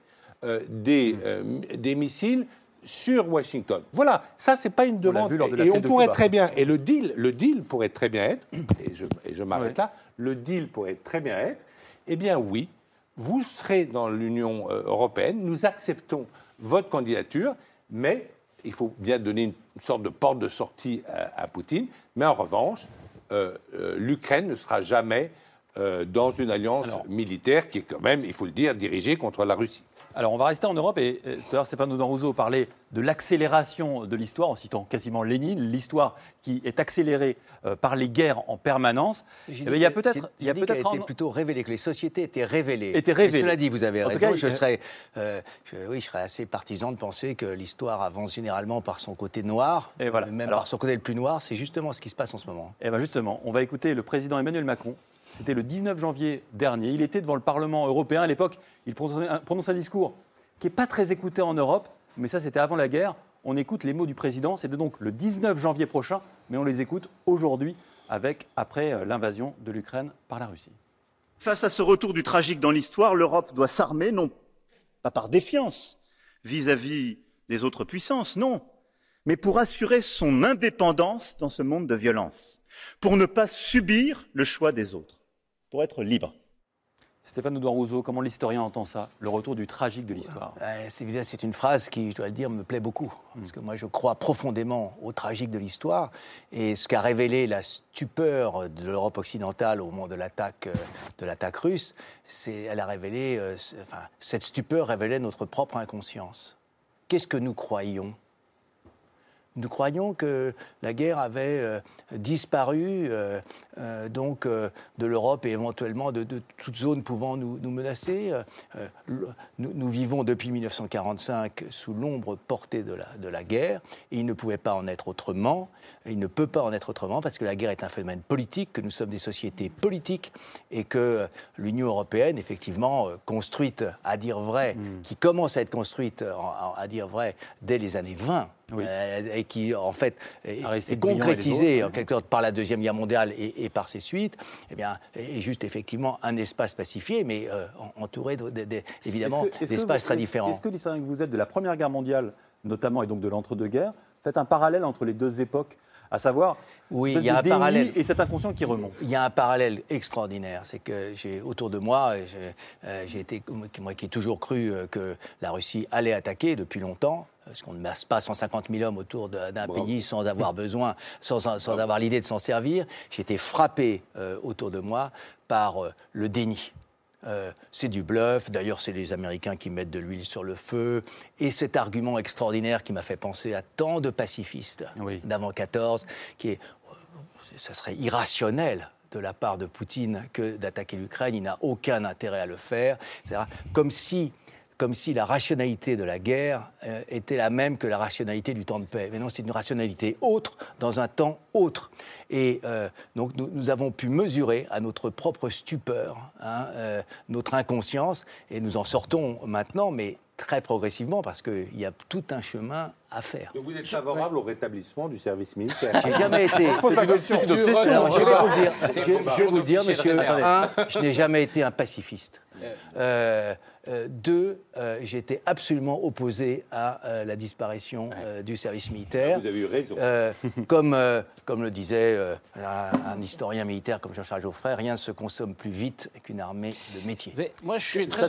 euh, des, euh, des missiles sur Washington. Voilà, ça c'est pas une demande. de et on pourrait très bien, et le deal, le deal pourrait très bien être, et je, et je m'arrête là, le deal pourrait très bien être, eh bien oui, vous serez dans l'Union européenne, nous acceptons votre candidature, mais il faut bien donner une, sorte de porte de sortie à, à Poutine. Mais en revanche, euh, euh, l'Ukraine ne sera jamais euh, dans une alliance militaire qui est quand même, il faut le dire, dirigée contre la Russie. Alors, on va rester en Europe et euh, tout à l'heure, Stéphane Rousseau parlait de l'accélération de l'histoire en citant quasiment Lénine, l'histoire qui est accélérée euh, par les guerres en permanence. Eh bien, dit il y a peut-être, il y a peut-être un- plutôt révélée, que les sociétés étaient révélées. Étaient Et cela dit, vous avez En raison. cas, je serais, euh, je- oui, je serais assez partisan de penser que l'histoire avance généralement par son côté noir, Et voilà. même Alors- par son côté le plus noir. C'est justement ce qui se passe en ce moment. Eh bien justement, on va écouter le président Emmanuel Macron C'était le 19 janvier dernier. Il était devant le Parlement européen. À l'époque, il prononce un, discours qui n'est pas très écouté en Europe, mais ça, c'était avant la guerre. On écoute les mots du président. C'était donc le 19 janvier prochain, mais on les écoute aujourd'hui, avec après euh, l'invasion de l'Ukraine par la Russie. Face à ce retour du tragique dans l'histoire, l'Europe doit s'armer, non pas par défiance vis-à-vis des autres puissances, non, mais pour assurer son indépendance dans ce monde de violence, pour ne pas subir le choix des autres, pour être libre. Stéphane Oudouin Rousseau, comment l'historien entend ça, le retour du tragique de l'histoire? C'est évident, c'est une phrase qui, je dois le dire, me plaît beaucoup. Parce que moi, je crois profondément au tragique de l'histoire. Et ce qu'a révélé la stupeur de l'Europe occidentale au moment de l'attaque, euh, de l'attaque russe, c'est, elle a révélé, euh, enfin, cette stupeur révélait notre propre inconscience. Qu'est-ce que nous croyions? Nous croyions que la guerre avait euh, disparu euh, euh, donc de l'Europe et éventuellement de, de toute zone pouvant nous, nous menacer. Nous, nous vivons depuis 1945 sous l'ombre portée de la, de la guerre et il ne pouvait pas en être autrement. Il ne peut pas en être autrement parce que la guerre est un phénomène politique, que nous sommes des sociétés politiques et que l'Union européenne, effectivement, construite à dire vrai, qui commence à être construite à dire vrai dès les années 20, euh, et qui en fait est, autres, en quelque sorte par la deuxième guerre mondiale et, et par ses suites, eh bien, est juste effectivement un espace pacifié, mais euh, en- entouré de- de- de- évidemment d'espaces très différents. Est-ce que l'historien que vous êtes de la Première Guerre mondiale, notamment, et donc de l'entre-deux-guerres, faites un parallèle entre les deux époques, à savoir Oui, il y a un parallèle. et cet inconscient qui remonte? Il y a un parallèle extraordinaire, c'est que j'ai autour de moi, j'ai euh, été moi qui ai toujours cru euh, que la Russie allait attaquer depuis longtemps. Parce qu'on ne masse pas 150 000 hommes autour d'un pays sans avoir besoin, sans, sans avoir l'idée de s'en servir. J'ai été frappé euh, autour de moi par euh, le déni. Euh, c'est du bluff. D'ailleurs, c'est les Américains qui mettent de l'huile sur le feu. Et cet argument extraordinaire qui m'a fait penser à tant de pacifistes d'avant 14, qui est, ça serait irrationnel de la part de Poutine que d'attaquer l'Ukraine. Il n'a aucun intérêt à le faire. C'est-à-dire, Comme si, comme si la rationalité de la guerre euh, était la même que la rationalité du temps de paix. Mais non, c'est une rationalité autre dans un temps autre. Et euh, donc nous, nous avons pu mesurer à notre propre stupeur hein, euh, notre inconscience et nous en sortons maintenant, mais très progressivement parce qu'il y a tout un chemin à faire. Donc vous êtes favorable au rétablissement du service militaire J'ai jamais été. Je vais vous dire, je, je vais vous le dire, monsieur. Un, je n'ai jamais été un pacifiste. Euh, deux, euh, j'étais absolument opposé à euh, la disparition euh, du service militaire. Ah, Vous avez eu raison. Euh, comme, euh, comme le disait euh, un, un historien militaire comme Jean-Charles Geoffrey, rien ne se consomme plus vite qu'une armée de métier. moi, je suis très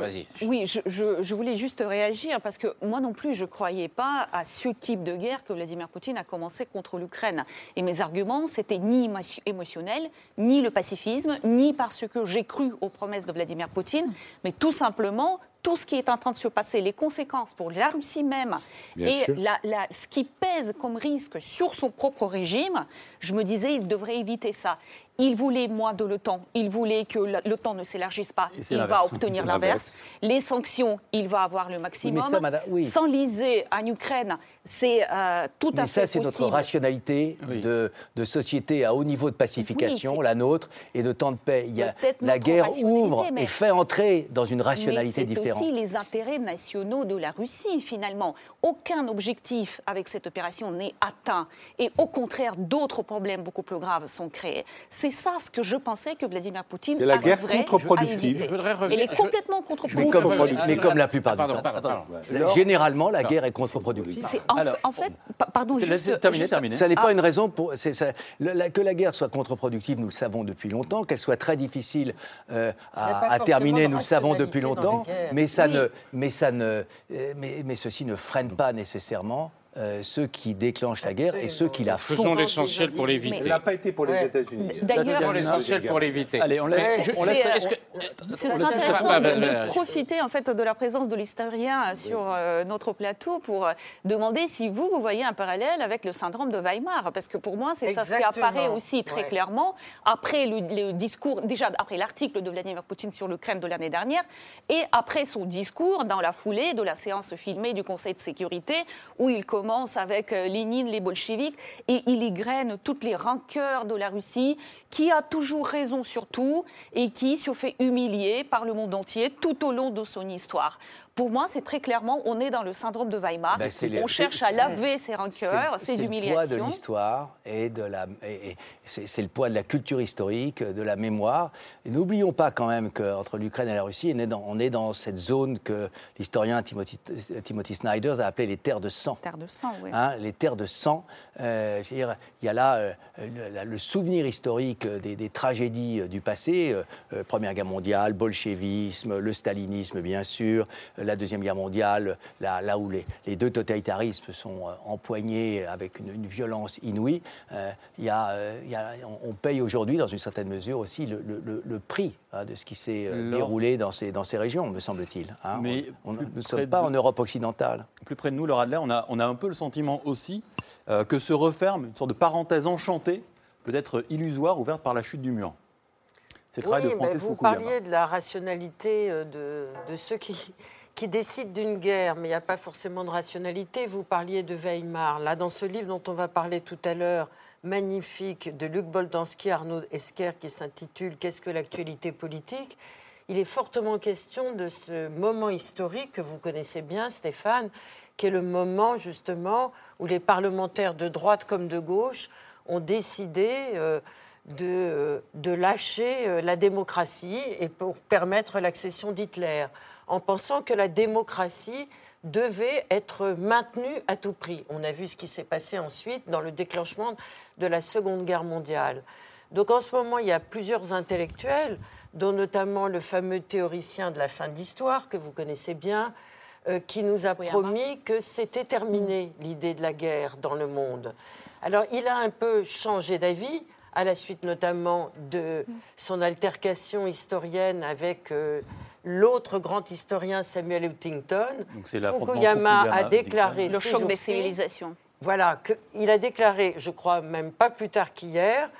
vas-y. Oui, je, je- je voulais juste réagir parce que moi non plus, je ne croyais pas à ce type de guerre que Vladimir Poutine a commencé contre l'Ukraine. Et mes arguments, c'était ni émo- émotionnel, ni le pacifisme, ni parce que j'ai cru aux promesses de Vladimir Poutine, mais tout simplement tout ce qui est en train de se passer, les conséquences pour la Russie même Bien et sûr. la- la- ce qui pèse comme risque sur son propre régime, je me disais, il devrait éviter ça. Il voulait moins de l'OTAN, il voulait que l'OTAN ne s'élargisse pas, c'est il va obtenir C'est l'inverse. Les sanctions, il va avoir le maximum. ça, madame, oui. S'enliser en Ukraine, c'est euh, tout à Mais fait ça, c'est notre rationalité de, de société à haut niveau de pacification, Oui, c'est- la nôtre, et de temps de paix. Il y a, la guerre ouvre mais- et fait entrer dans une rationalité Mais c'est différente. aussi les intérêts nationaux de la Russie, finalement. Aucun objectif avec cette opération n'est atteint. Et au contraire, d'autres problèmes beaucoup plus graves sont créés. C'est ça ce que je pensais que Vladimir Poutine C'est la guerre contre-productive. Elle est complètement Mais contre-productive. mais comme la plupart Pardon, du temps. pardon, pardon. La- Généralement, la guerre est contre-productive. En, en fait, pa- pardon, juste... juste- Ça n'est pas Ah, une raison pour ça- la- que la guerre soit contre-productive. Nous le savons depuis longtemps. Qu'elle soit très difficile euh, à, à terminer. Nous le savons depuis longtemps. Mais ça Oui. ne, mais ça ne, euh, mais, mais ceci ne freine pas nécessairement. Euh, ceux qui déclenchent la guerre et ceux qui la font. Faisons l'essentiel pour l'éviter. Ça n'a pas été pour les États-Unis. D'ailleurs- Faisons l'essentiel pour l'éviter. Allez, on laisse- je- on laisse- c'est- est-ce que- Ce on serait laisse- intéressant Ah, de, de bah, profiter en fait de la présence de l'historien sur euh, notre plateau pour euh, demander si vous, vous voyez un parallèle avec le syndrome de Weimar, parce que pour moi c'est ça qui apparaît aussi très Ouais. clairement après le, le discours, déjà après l'article de Vladimir Poutine sur l'Ukraine de l'année dernière, et après son discours dans la foulée de la séance filmée du Conseil de sécurité où il commence avec euh, Lénine, les bolcheviks, et il égrène toutes les rancœurs de la Russie, qui a toujours raison sur tout et qui se fait humilier par le monde entier tout au long de son histoire. Pour moi, c'est très clairement, on est dans le syndrome de Weimar. Ben, les- on cherche à laver ses rancœurs, ses C'est le poids de humiliations. l'histoire et de la. et- et c'est le poids de la culture historique, de la mémoire. Et n'oublions pas quand même qu'entre l'Ukraine et la Russie, on est, dans, on est dans cette zone que l'historien Timothy, Timothy Snyder a appelée les terres de sang. Terre de sang, oui. Hein, les terres de sang. euh, il y a là euh, le souvenir historique des, des tragédies euh, du passé, euh, euh, Première Guerre mondiale, bolchevisme, le stalinisme bien sûr, la Deuxième Guerre mondiale, là, là où les, les deux totalitarismes sont empoignés avec une, une violence inouïe. euh, y a, il y a- on, on paye aujourd'hui, dans une certaine mesure aussi, le, le- le- le prix hein, de ce qui s'est déroulé dans ces, dans ces régions, me semble-t-il. hein. Mais On- on- nous ne sommes pas en Europe occidentale. Plus près de nous, Laura Adler, on a, on a un peu le sentiment aussi euh, que se referme une sorte de parenthèse enchantée, peut-être illusoire, ouverte par la chute du mur. C'est le travail de Francis vous parliez de la rationalité euh, de, de ceux qui, qui décident d'une guerre, mais il n'y a pas forcément de rationalité. Vous parliez de Weimar. Là, dans ce livre dont on va parler tout à l'heure, magnifique, de Luc Boltanski, Arnaud Esquer, qui s'intitule Qu'est-ce que l'actualité politique? Il est fortement question de ce moment historique que vous connaissez bien, Stéphane, qui est le moment justement où les parlementaires de droite comme de gauche ont décidé euh, de, euh, de lâcher euh, la démocratie et pour permettre l'accession d'Hitler, en pensant que la démocratie devait être maintenue à tout prix. On a vu ce qui s'est passé ensuite dans le déclenchement de la Seconde Guerre mondiale. Donc en ce moment, il y a plusieurs intellectuels, dont notamment le fameux théoricien de la fin de l'histoire, que vous connaissez bien, euh, qui nous a promis que c'était terminé, l'idée de la guerre dans le monde. Alors il a un peu changé d'avis, à la suite notamment de son altercation historienne avec euh, l'autre grand historien Samuel Huntington. Donc Fukuyama a déclaré Le choc des civilisations. voilà, que, il a déclaré, je crois même pas plus tard qu'hier,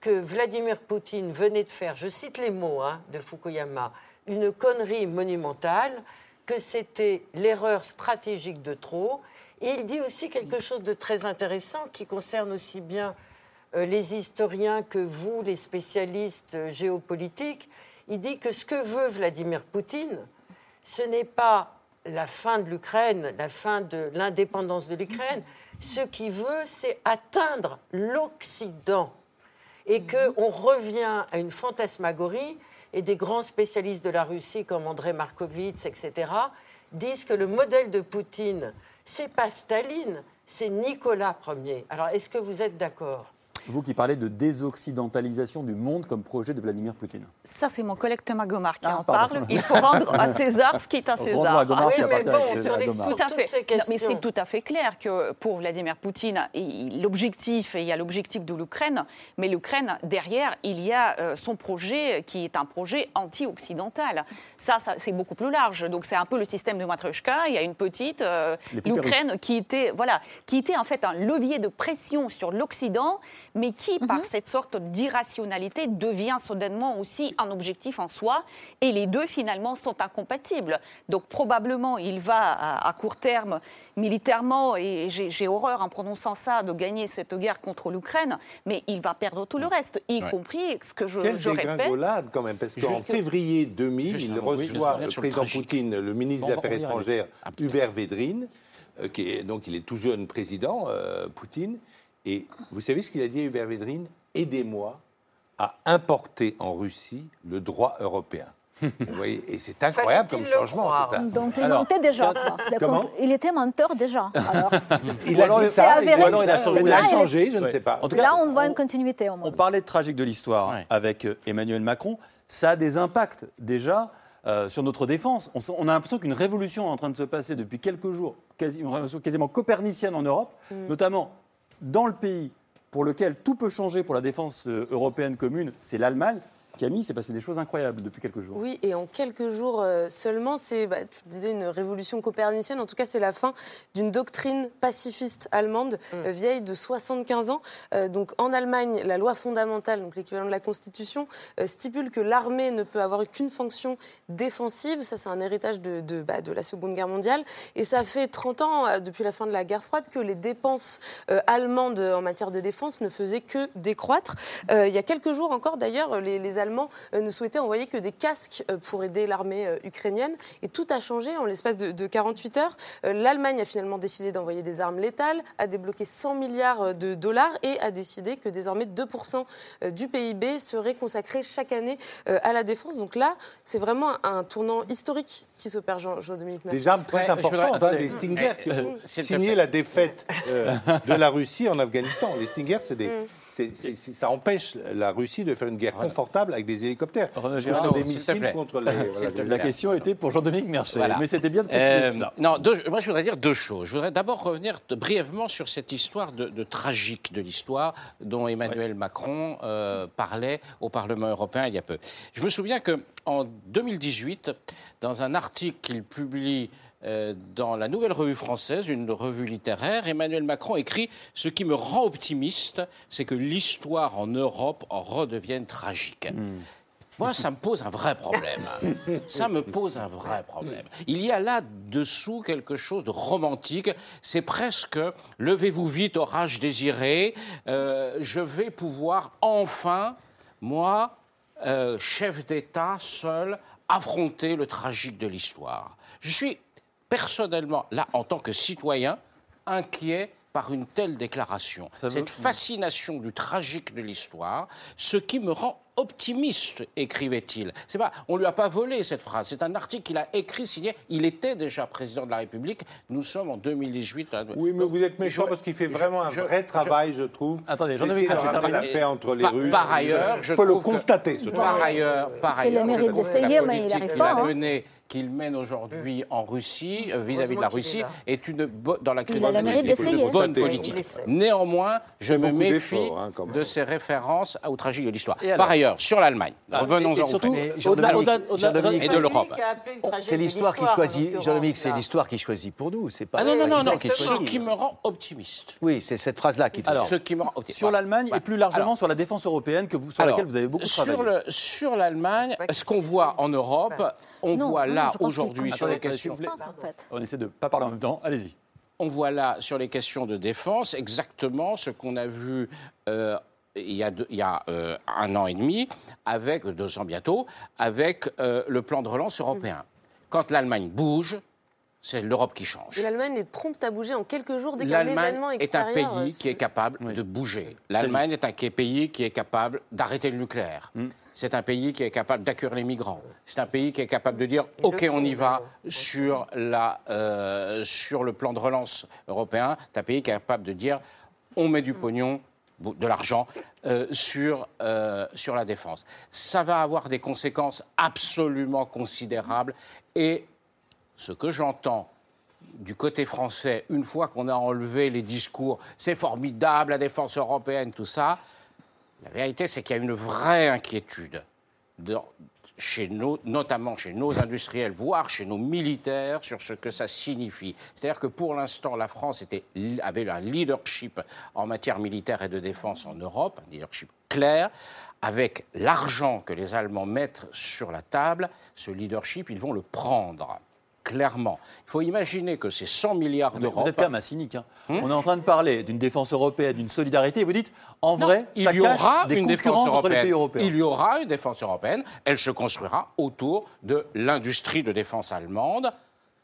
que Vladimir Poutine venait de faire, je cite les mots hein, de Fukuyama, une connerie monumentale, que c'était l'erreur stratégique de trop. Et il dit aussi quelque chose de très intéressant qui concerne aussi bien euh, les historiens que vous, les spécialistes euh, géopolitiques. Il dit que ce que veut Vladimir Poutine, ce n'est pas la fin de l'Ukraine, la fin de l'indépendance de l'Ukraine. Ce qu'il veut, c'est atteindre l'Occident. Et qu'on revient à une fantasmagorie, et des grands spécialistes de la Russie comme André Markovitch, etc., disent que le modèle de Poutine, c'est pas Staline, c'est Nicolas Ier. Alors, est-ce que vous êtes d'accord? Vous qui parlez de désoccidentalisation du monde comme projet de Vladimir Poutine. Ça, c'est mon collègue Thomas Gomard qui Ah, en pardon. parle. Il faut rendre à César ce qui est à César. à Gomard qui Oui, mais bon, sur les-. Tout à fait. ces Non, mais c'est tout à fait clair que pour Vladimir Poutine, il- l'objectif, il y a l'objectif de l'Ukraine, mais l'Ukraine, derrière, il y a euh, son projet qui est un projet anti-occidental. Ça, ça, c'est beaucoup plus large. Donc c'est un peu le système de Matryoshka. Il y a une petite, euh, l'Ukraine qui était, voilà, qui était en fait un levier de pression sur l'Occident, mais qui, par cette sorte d'irrationalité, devient soudainement aussi un objectif en soi. Et les deux, finalement, sont incompatibles. Donc probablement, il va à, à court terme, militairement, et j'ai horreur en prononçant ça, de gagner cette guerre contre l'Ukraine, mais il va perdre tout le reste, y Ouais. compris ce que je, Quelle je répète. dégringolade quand même, parce qu'en février 2000, Juste il reçoit le le président. Poutine, le ministre Bon, des Affaires étrangères, Ah. Hubert Védrine, euh, qui est, donc il est tout jeune président, euh, Poutine, et vous savez ce qu'il a dit à Hubert Védrine? Aidez-moi à importer en Russie le droit européen. Vous voyez, et c'est incroyable comme changement. un- Donc il Alors, mentait déjà. quoi. Comment? il était menteur déjà. Alors, Il a dit ça, avéré, ou alors il a changé, il a je ne sais pas. En tout cas, là, on voit on- une continuité au On parlait de tragique de l'histoire Ouais. avec euh, Emmanuel Macron. Ça a des impacts déjà euh, sur notre défense. On, a l'impression qu'une révolution est en train de se passer depuis quelques jours, quasi- une révolution quasiment copernicienne en Europe, notamment dans le pays pour lequel tout peut changer pour la défense euh, européenne commune, c'est l'Allemagne. Camille, s'est passé des choses incroyables depuis quelques jours. Oui, et en quelques jours euh, seulement, c'est, bah, tu disais, une révolution copernicienne. En tout cas, c'est la fin d'une doctrine pacifiste allemande euh, vieille de 75 ans. Euh, donc, en Allemagne, la loi fondamentale, donc l'équivalent de la Constitution, euh, stipule que l'armée ne peut avoir qu'une fonction défensive. Ça, c'est un héritage de, de, bah, de la Seconde Guerre mondiale. Et ça fait 30 ans, depuis la fin de la guerre froide, que les dépenses euh, allemandes en matière de défense ne faisaient que décroître. Euh, il y a quelques jours encore, d'ailleurs, les, les Allemands euh, ne souhaitaient envoyer que des casques euh, pour aider l'armée euh, ukrainienne. Et tout a changé en l'espace de, de 48 heures. L'Allemagne a finalement décidé d'envoyer des armes létales, a débloqué 100 milliards de dollars et a décidé que désormais 2% euh, du PIB serait consacré chaque année à la défense. Donc là, c'est vraiment un tournant historique qui s'opère, Jean- Jean-Dominique Mercier. Des armes très importantes, hein, des Stinger, qui ont signé la défaite euh, de la Russie en Afghanistan. Les Stinger, c'est des. Ça empêche la Russie de faire une guerre confortable avec des hélicoptères. Contre Girardot, des missiles plaît. contre les. S'il voilà. La question était pour Jean-Dominique Voilà. mais c'était bien de préciser Euh, cela. non, deux- moi je voudrais dire deux choses. Je voudrais d'abord revenir de- brièvement sur cette histoire de, de tragique de l'histoire dont Emmanuel Macron euh, parlait au Parlement européen il y a peu. Je me souviens que en 2018, dans un article qu'il publie euh, dans la Nouvelle Revue Française, une revue littéraire, Emmanuel Macron écrit Ce qui me rend optimiste, c'est que l'histoire en Europe en redevienne tragique. Moi, ça me pose un vrai problème. Ça me pose un vrai problème. Il y a là-dessous quelque chose de romantique. C'est presque levez-vous vite, orage désiré. Euh, je vais pouvoir enfin, moi, euh, chef d'État, seul, affronter le tragique de l'histoire. Je suis personnellement, là, en tant que citoyen, inquiet par une telle déclaration. Cette fascination du tragique de l'histoire, ce qui me rend optimiste, écrivait-il. C'est pas, on lui a pas volé cette phrase. C'est un article qu'il a écrit, signé. Il était déjà président de la République. Nous sommes en 2018. Oui, mais vous êtes méchant parce qu'il fait vraiment un je- vrai travail, je trouve. Attendez, de Mercier, ramener la paix entre les Par- Russes. par ailleurs, je faut le que- constater, ce Par travail. ailleurs, par C'est le ailleurs, mérite d'essayer, mais il politique arrive qu'il pas, a hein. Qu'il mène aujourd'hui en Russie euh, vis-à-vis de la Russie est une dans la Il a une bonne politique. Néanmoins, je me méfie hein, de ces références au tragique de l'histoire. Par ailleurs, sur l'Allemagne, Ah, revenons-en et- de l'Europe. C'est l'histoire qui choisit, Jean-Dominique, c'est l'histoire qui choisit pour nous. C'est pas Ah non, non, non, non, ce qui me rend optimiste. Oui, c'est cette phrase-là qui Alors, ce qui me rend optimiste. Sur l'Allemagne et plus largement sur la défense européenne que vous, sur laquelle vous avez beaucoup travaillé. Sur l'Allemagne, ce qu'on voit en Europe, on Non, voit non, là aujourd'hui sur les questions passe, en fait. On essaie de ne pas parler en même temps. Allez-y. On voit là, sur les questions de défense, exactement ce qu'on a vu euh, il y a, deux- il y a, euh, un an et demi, avec, deux ans bientôt, avec euh, le plan de relance européen. Quand l'Allemagne bouge, c'est l'Europe qui change. Et l'Allemagne est prompte à bouger en quelques jours dès qu'un L'Allemagne événement est un extérieur. pays euh, qui est capable Oui. de bouger. L'Allemagne est un pays qui est capable d'arrêter le nucléaire. Hmm. C'est un pays qui est capable d'accueillir les migrants. C'est un pays qui est capable de dire OK, on y va d'ailleurs. sur, la, euh, sur le plan de relance européen. C'est un pays qui est capable de dire on met du pognon, bo- de l'argent, euh, sur, euh, sur la défense. Ça va avoir des conséquences absolument considérables. Et ce que j'entends du côté français, une fois qu'on a enlevé les discours, c'est formidable, la défense européenne, tout ça, la vérité, c'est qu'il y a une vraie inquiétude, chez nos, notamment chez nos industriels, voire chez nos militaires, sur ce que ça signifie. C'est-à-dire que pour l'instant, la France était, avait un leadership en matière militaire et de défense en Europe, un leadership clair. Avec l'argent que les Allemands mettent sur la table, ce leadership, ils vont le prendre. Clairement. Il faut imaginer que ces 100 milliards d'euros. Vous êtes quand même un cynique. hein. On est en train de parler d'une défense européenne, d'une solidarité, et vous dites, en vrai, il y cache aura des une défense les européenne. pays européens. Il y aura une défense européenne. Elle se construira autour de l'industrie de défense allemande.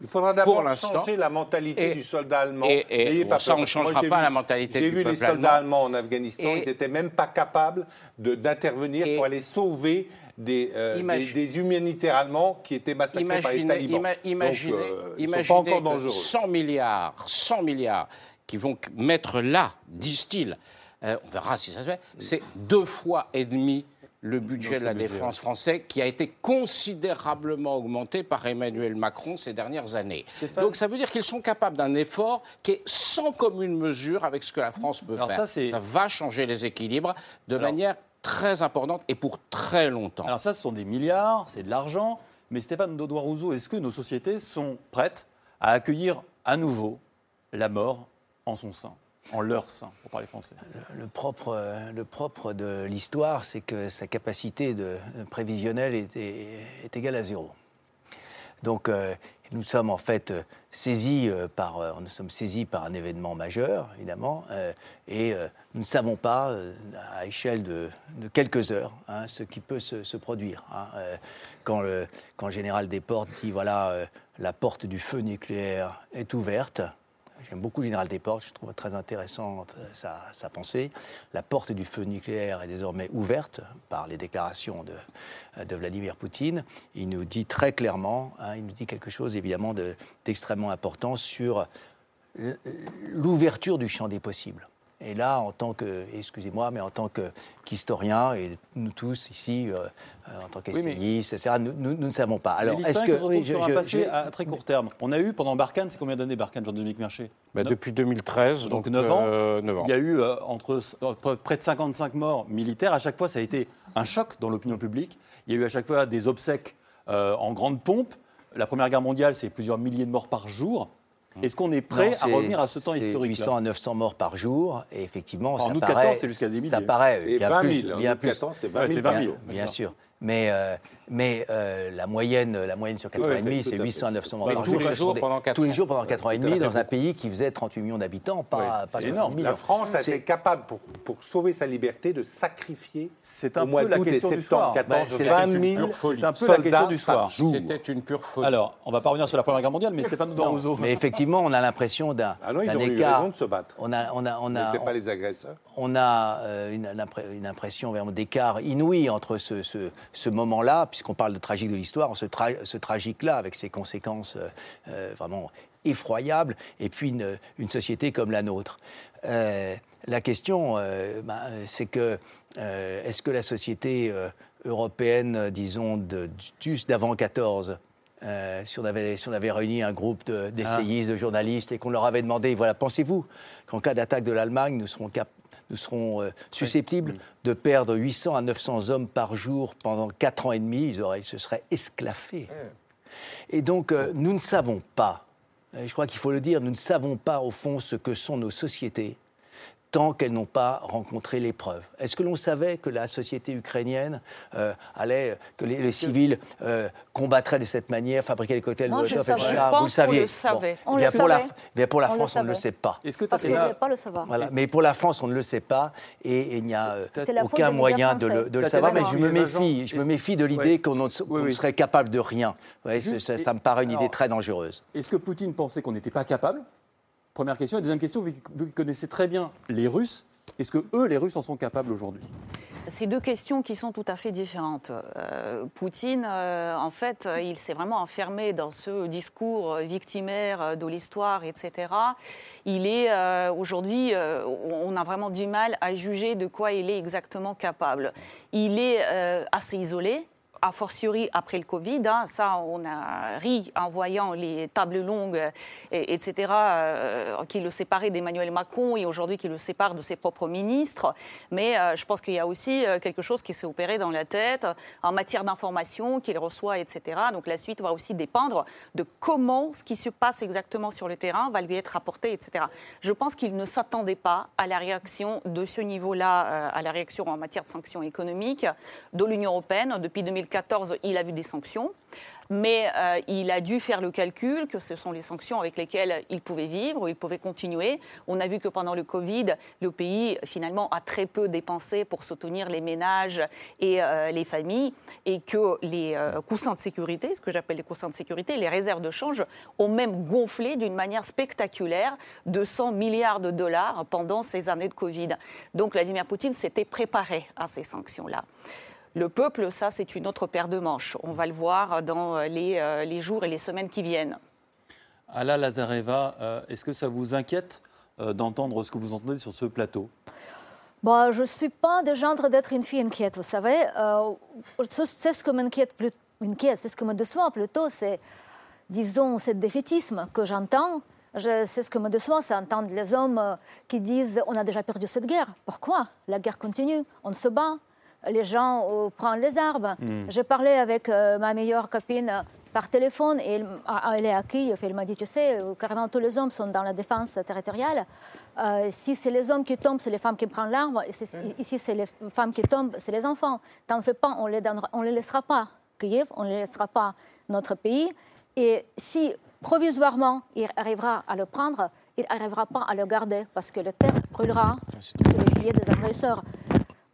Il faudra d'abord changer la mentalité Et- du soldat allemand. et- et bon, pas ça, peur, on ne moi, changera j'ai pas vu- la mentalité J'ai du vu les peuple soldats allemand. allemands en Afghanistan, Et- ils n'étaient même pas capables d'intervenir Et- pour aller sauver des, euh, Imagine- des, des humanitaires allemands qui étaient massacrés par les Imaginez, talibans. ima- imaginez, Donc, euh, ils ne sont imaginez pas encore dangereux. 100 milliards, 100 milliards qui vont mettre là, disent-ils, euh, on verra si ça se fait, c'est deux fois et demi le budget de la budget, défense français qui a été considérablement augmenté par Emmanuel Macron ces dernières années. Donc ça veut dire qu'ils sont capables d'un effort qui est sans commune mesure avec ce que la France peut Alors faire. ça, va changer les équilibres de Alors- manière très importante et pour très longtemps. Alors ça, ce sont des milliards, c'est de l'argent. Mais Stéphane Dodois-Rousseau, est-ce que nos sociétés sont prêtes à accueillir à nouveau la mort en son sein, en leur sein, pour parler français Le propre, le propre de l'histoire, c'est que sa capacité de, prévisionnelle est, égale à zéro. Donc, euh, nous sommes en fait euh, saisis euh, par, euh, nous sommes saisis par un événement majeur, évidemment, et nous ne savons pas, à échelle de, quelques heures, hein, ce qui peut se, produire. Hein. Quand, le, quand, le, général Desportes dit voilà, la porte du feu nucléaire est ouverte, J'aime beaucoup le général Desportes, je trouve très intéressante sa, sa, pensée. La porte du feu nucléaire est désormais ouverte par les déclarations de, de Vladimir Poutine. Il nous dit très clairement, hein, il nous dit quelque chose évidemment d'extrêmement important sur l'ouverture du champ des possibles. Et là, en tant que, excusez-moi, mais en tant qu'historien, et nous tous ici, euh, euh, en tant qu'essayistes, etc., nous, nous, ne savons pas. Alors, est-ce que. Oui, je, un passé à très court terme. On a eu pendant Barkhane, c'est combien d'années Barkhane, Jean-Dominique Mercher bah, Depuis 2013. Donc, 9, ans, euh, ans. Il y a eu entre près de 55 morts militaires. À chaque fois, ça a été un choc dans l'opinion publique. Il y a eu à chaque fois des obsèques en grande pompe. La Première Guerre mondiale, c'est plusieurs milliers de morts par jour. Est-ce qu'on est prêt à revenir à ce temps historique 800 à 900 morts par jour, et effectivement, ça en paraît, c'est jusqu'à des milliers. Ça paraît et bien 20 000, plus, bien plus. c'est 20 000. Bien, bien, bien sûr. Mais, euh, mais euh, la, moyenne, la moyenne sur 4 ans et demi, c'est 800 à 900 morts par jour. Tous les jours pendant 4 Tous les jours pendant 4 ans et demi, dans un pays qui faisait 38 millions d'habitants, pas, pas énorme. La France a été capable, pour, pour sauver sa liberté, de sacrifier c'est un au mois d'août et septembre 14, 20 000 C'est un peu la question du soir. C'était une pure folie. Alors, on va pas revenir sur la Première Guerre mondiale, mais Stéphane Doudou. Mais effectivement, on a l'impression d'un ah raison de se battre. On a, on a, on a, pas les agresseurs. On a euh, une, impression d'écart inouï entre ce moment-là, puisqu'on parle de tragique de l'histoire, ce, ce tragique-là, avec ses conséquences euh, euh, vraiment effroyables, et puis une, société comme la nôtre. Euh, la question, ben, c'est que est-ce que la société européenne, disons, de, d'avant 14, si, on avait, si on avait réuni un groupe d'essayistes, de, de, journalistes, et qu'on leur avait demandé, voilà, pensez-vous qu'en cas d'attaque de l'Allemagne, nous serons capables nous serons euh, susceptibles de perdre 800 à 900 hommes par jour pendant 4 ans et demi, ils, auraient, se seraient esclaffés. Et donc, euh, nous ne savons pas, je crois qu'il faut le dire, nous ne savons pas au fond ce que sont nos sociétés tant qu'elles n'ont pas rencontré l'épreuve. Est-ce que l'on savait que la société ukrainienne euh, allait, que les, civils euh, combattraient de cette manière, fabriquer des cocktails Moi, de je Vous le saviez. Le savait. on le pour, La, mais pour la France, on ne le sait pas. Est-ce que Parce qu'on ne pas le savoir. Voilà. Mais pour la France, on ne le sait pas et il n'y a euh, aucun moyen de le, de le savoir. Mais je me méfie, je me méfie de l'idée qu'on serait capable de rien. ça, ça me paraît une idée très dangereuse. Est-ce que Poutine pensait qu'on n'était pas capable Première question. Et deuxième question, vous, connaissez très bien les Russes. Est-ce que eux, les Russes, en sont capables aujourd'hui? C'est deux questions qui sont tout à fait différentes. Euh, Poutine, euh, en fait, il s'est vraiment enfermé dans ce discours victimaire de l'histoire, etc. Il est euh, aujourd'hui, on a vraiment du mal à juger de quoi il est exactement capable. Il est assez isolé a fortiori après le Covid. Hein, ça, on a ri en voyant les tables longues, et, etc., euh, qui le séparaient d'Emmanuel Macron et aujourd'hui qui le séparent de ses propres ministres. Mais euh, je pense qu'il y a aussi euh, quelque chose qui s'est opéré dans la tête en matière d'information qu'il reçoit, etc. Donc la suite va aussi dépendre de comment ce qui se passe exactement sur le terrain va lui être apporté, etc. Je pense qu'il ne s'attendait pas à la réaction de ce niveau-là, à la réaction en matière de sanctions économiques de l'Union européenne depuis 2014 il a vu des sanctions mais euh, il a dû faire le calcul que ce sont les sanctions avec lesquelles il pouvait vivre, il pouvait continuer. On a vu que pendant le Covid, le pays finalement a très peu dépensé pour soutenir les ménages et euh, les familles, et que les euh, coussins de sécurité, ce que j'appelle les coussins de sécurité, les réserves de change, ont même gonflé d'une manière spectaculaire de 100 milliards de dollars pendant ces années de Covid. Donc Vladimir Poutine s'était préparé à ces sanctions-là. Le peuple, ça, c'est une autre paire de manches. On va le voir dans les, euh, les jours et les semaines qui viennent. Ala Lazareva, euh, est-ce que ça vous inquiète euh, d'entendre ce que vous entendez sur ce plateau? Bah, Je ne suis pas de genre d'être une fille inquiète, vous savez. c'est ce que m'inquiète, c'est ce que me déçoit plutôt, c'est, disons, ce défaitisme que j'entends. C'est ce que me déçoit, c'est entendre les hommes qui disent on a déjà perdu cette guerre. Pourquoi? La guerre continue, on se bat, les gens euh, prennent les armes. Hmm. J'ai parlé avec euh, ma meilleure copine euh, par téléphone et elle, elle est à Kiev. Elle m'a dit, tu sais, euh, carrément tous les hommes sont dans la défense territoriale. Euh, si c'est les hommes qui tombent, c'est les femmes qui prennent c'est- Ici, c'est les femmes qui tombent, c'est les enfants. T'en fais pas, on les, donnera- on les laissera pas. Kiev, on ne les laissera pas notre pays. Et si provisoirement il arrivera à le prendre, il n'arrivera pas à le garder parce que le terre brûlera sous les pieds des agresseurs.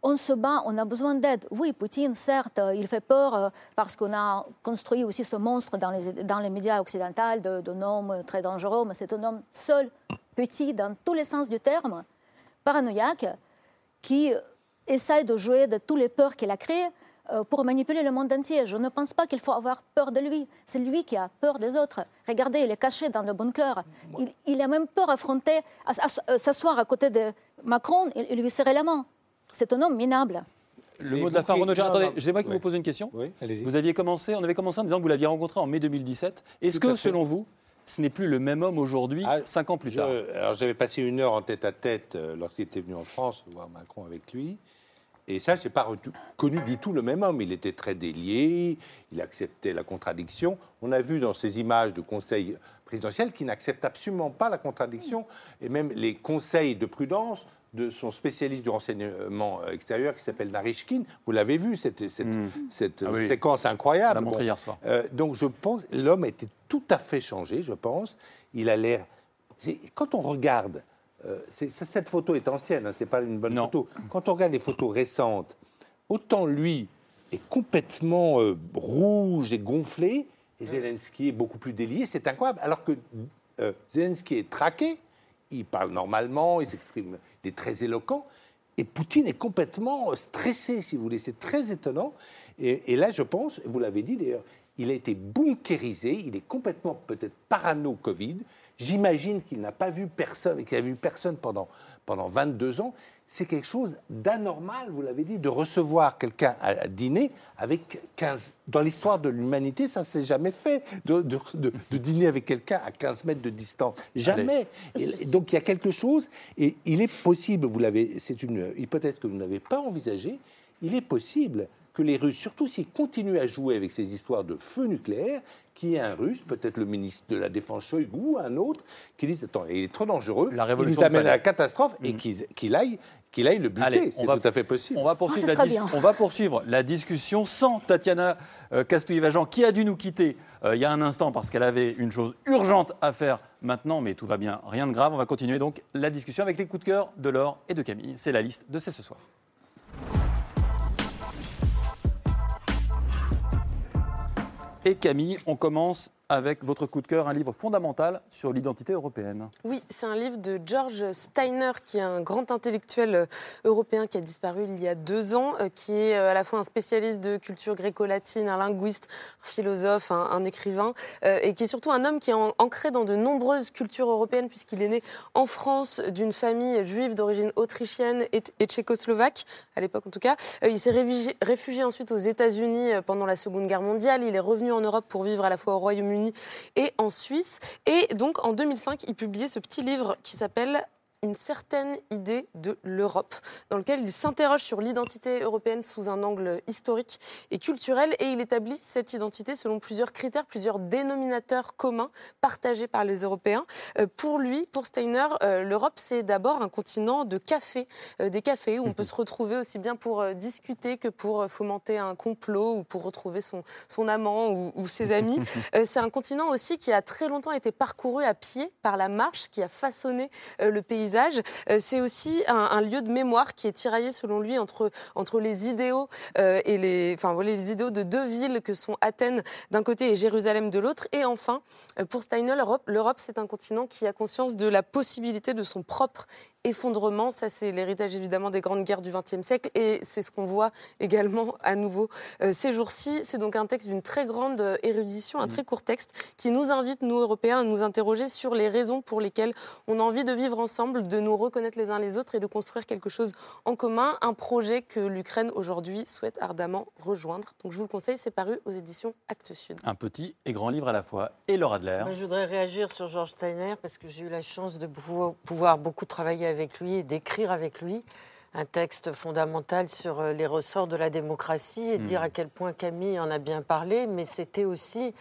On se bat, on a besoin d'aide. Oui, Poutine, certes, euh, il fait peur euh, parce qu'on a construit aussi ce monstre dans les, dans les médias occidentaux de- d'un homme très dangereux, mais c'est un homme seul, petit, dans tous les sens du terme, paranoïaque, qui essaye de jouer de toutes les peurs qu'il a créées euh, pour manipuler le monde entier. Je ne pense pas qu'il faut avoir peur de lui. C'est lui qui a peur des autres. Regardez, il est caché dans le bunker. Il, il a même peur d'affronter, s'asseoir à côté de Macron et lui serrer la main. C'est un homme minable. Le mot de la fin, vous- Renaud Gérard, non, attendez, j'aimerais que Ouais. vous posiez une question. allez-y. Vous aviez commencé, on avait commencé en disant que vous l'aviez rencontré en mai 2017. Est-ce que, selon vous, ce n'est plus le même homme aujourd'hui, cinq ans plus Je- tard? alors j'avais passé une heure en tête à tête euh, lorsqu'il était venu en France voir Macron avec lui. Et ça, je n'ai pas connu du tout le même homme. Il était très délié, il acceptait la contradiction. On a vu dans ces images de conseil présidentiel qu'il n'accepte absolument pas la contradiction. Et même les conseils de prudence de son spécialiste du renseignement euh, extérieur qui s'appelle Narishkin. Vous l'avez vu, cette, cette, cette Ah oui. séquence incroyable. Hier soir. Euh, donc je pense l'homme était tout à fait changé, je pense. Il a l'air. Quand on regarde, euh, cette photo est ancienne, hein, c'est pas une bonne photo. Quand on regarde les photos récentes, autant lui est complètement euh, rouge et gonflé, et Zelensky est beaucoup plus délié, c'est incroyable. Alors que Zelensky est traqué, il parle normalement, il s'exprime, est très éloquent, et Poutine est complètement stressé, si vous voulez. C'est très étonnant. Et, là, je pense, vous l'avez dit d'ailleurs, il a été bunkérisé, il est complètement peut-être parano Covid. J'imagine qu'il n'a pas vu personne, et qu'il n'a vu personne pendant, pendant 22 ans. C'est quelque chose d'anormal, vous l'avez dit, de recevoir quelqu'un à, dîner avec 15... Dans l'histoire de l'humanité, ça ne s'est jamais fait, de, de- de- de dîner avec quelqu'un à 15 mètres de distance. Jamais. Et donc il y a quelque chose, et il est possible, vous l'avez, c'est une hypothèse que vous n'avez pas envisagée, il est possible que les Russes, surtout s'ils continuent à jouer avec ces histoires de feu nucléaire, qu'il y ait un Russe, peut-être le ministre de la Défense Shoigu ou un autre, qui dise Attends, il est trop dangereux, il révolution nous amène à la catastrophe et qu'il qu'il aille, qu'il aille le buter. Allez, C'est tout à fait possible. On va, poursuivre la dis- on va poursuivre la discussion sans Tatiana euh, Castouille-Vajan, qui a dû nous quitter euh, il y a un instant parce qu'elle avait une chose urgente à faire maintenant, mais tout va bien, rien de grave. On va continuer donc la discussion avec les coups de cœur de Laure et de Camille. C'est la liste de C'est ce soir. Camille, on commence avec votre coup de cœur, un livre fondamental sur l'identité européenne. Oui, c'est un livre de George Steiner, qui est un grand intellectuel euh, européen qui a disparu il y a deux ans, euh, qui est euh, à la fois un spécialiste de culture gréco-latine, un linguiste, un philosophe, un, écrivain, et qui est surtout un homme qui est ancré dans de nombreuses cultures européennes, puisqu'il est né en France d'une famille juive d'origine autrichienne et, tchécoslovaque, à l'époque en tout cas. Il s'est réfugié, ensuite aux États-Unis pendant la Seconde Guerre mondiale. Il est revenu en Europe pour vivre à la fois au Royaume-Uni et en Suisse. Et donc en 2005, il publiait ce petit livre qui s'appelle une certaine idée de l'Europe, dans lequel il s'interroge sur l'identité européenne sous un angle historique et culturel, et il établit cette identité selon plusieurs critères, plusieurs dénominateurs communs partagés par les Européens. Euh, pour lui, pour Steiner, euh, l'Europe, c'est d'abord un continent de café, euh, des cafés où on peut se retrouver aussi bien pour euh, discuter que pour fomenter un complot ou pour retrouver son, son amant ou, ou ses amis. C'est un continent aussi qui a très longtemps été parcouru à pied par la marche, qui a façonné le paysage. Euh, c'est aussi un, un lieu de mémoire qui est tiraillé, selon lui, entre, entre les idéaux euh, et les, enfin, voilà, les idéaux de deux villes que sont Athènes d'un côté et Jérusalem de l'autre. Et enfin, euh, pour Steiner, l'Europe, l'Europe, c'est un continent qui a conscience de la possibilité de son propre effondrement. Ça, c'est l'héritage évidemment des grandes guerres du XXe siècle et c'est ce qu'on voit également à nouveau euh, ces jours-ci. C'est donc un texte d'une très grande euh, érudition, un très court texte qui nous invite, nous Européens, à nous interroger sur les raisons pour lesquelles on a envie de vivre ensemble, de nous reconnaître les uns les autres et de construire quelque chose en commun, un projet que l'Ukraine aujourd'hui souhaite ardemment rejoindre. Donc je vous le conseille, c'est paru aux éditions Actes Sud. Un petit et grand livre à la fois. Et Laura Adler. Je voudrais réagir sur Georges Steiner parce que j'ai eu la chance de pouvoir, pouvoir beaucoup travailler avec lui et d'écrire avec lui. un texte fondamental sur euh, les ressorts de la démocratie et Hmm. dire à quel point Camille en a bien parlé, mais c'était aussi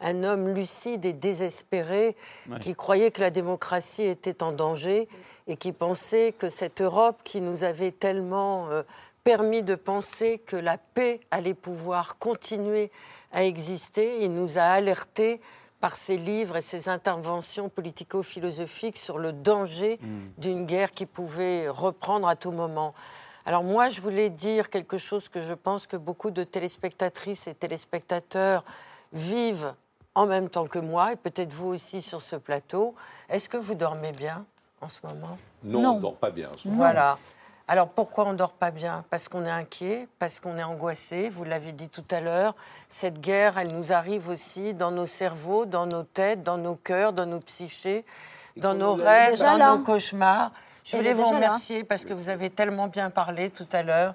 un homme lucide et désespéré Ouais. qui croyait que la démocratie était en danger et qui pensait que cette Europe qui nous avait tellement euh, permis de penser que la paix allait pouvoir continuer à exister, il nous a alertés par ses livres et ses interventions politico-philosophiques sur le danger d'une guerre qui pouvait reprendre à tout moment. Alors moi, je voulais dire quelque chose que je pense que beaucoup de téléspectatrices et téléspectateurs vivent en même temps que moi, et peut-être vous aussi sur ce plateau. Est-ce que vous dormez bien en ce moment? Non, on ne dort pas bien. en ce moment. Voilà. Alors pourquoi on ne dort pas bien? Parce qu'on est inquiet, parce qu'on est angoissé, vous l'avez dit tout à l'heure. Cette guerre, elle nous arrive aussi dans nos cerveaux, dans nos têtes, dans nos cœurs, dans nos psychés, dans nos rêves, dans là. nos cauchemars. Je voulais vous là. remercier parce que vous avez tellement bien parlé tout à l'heure.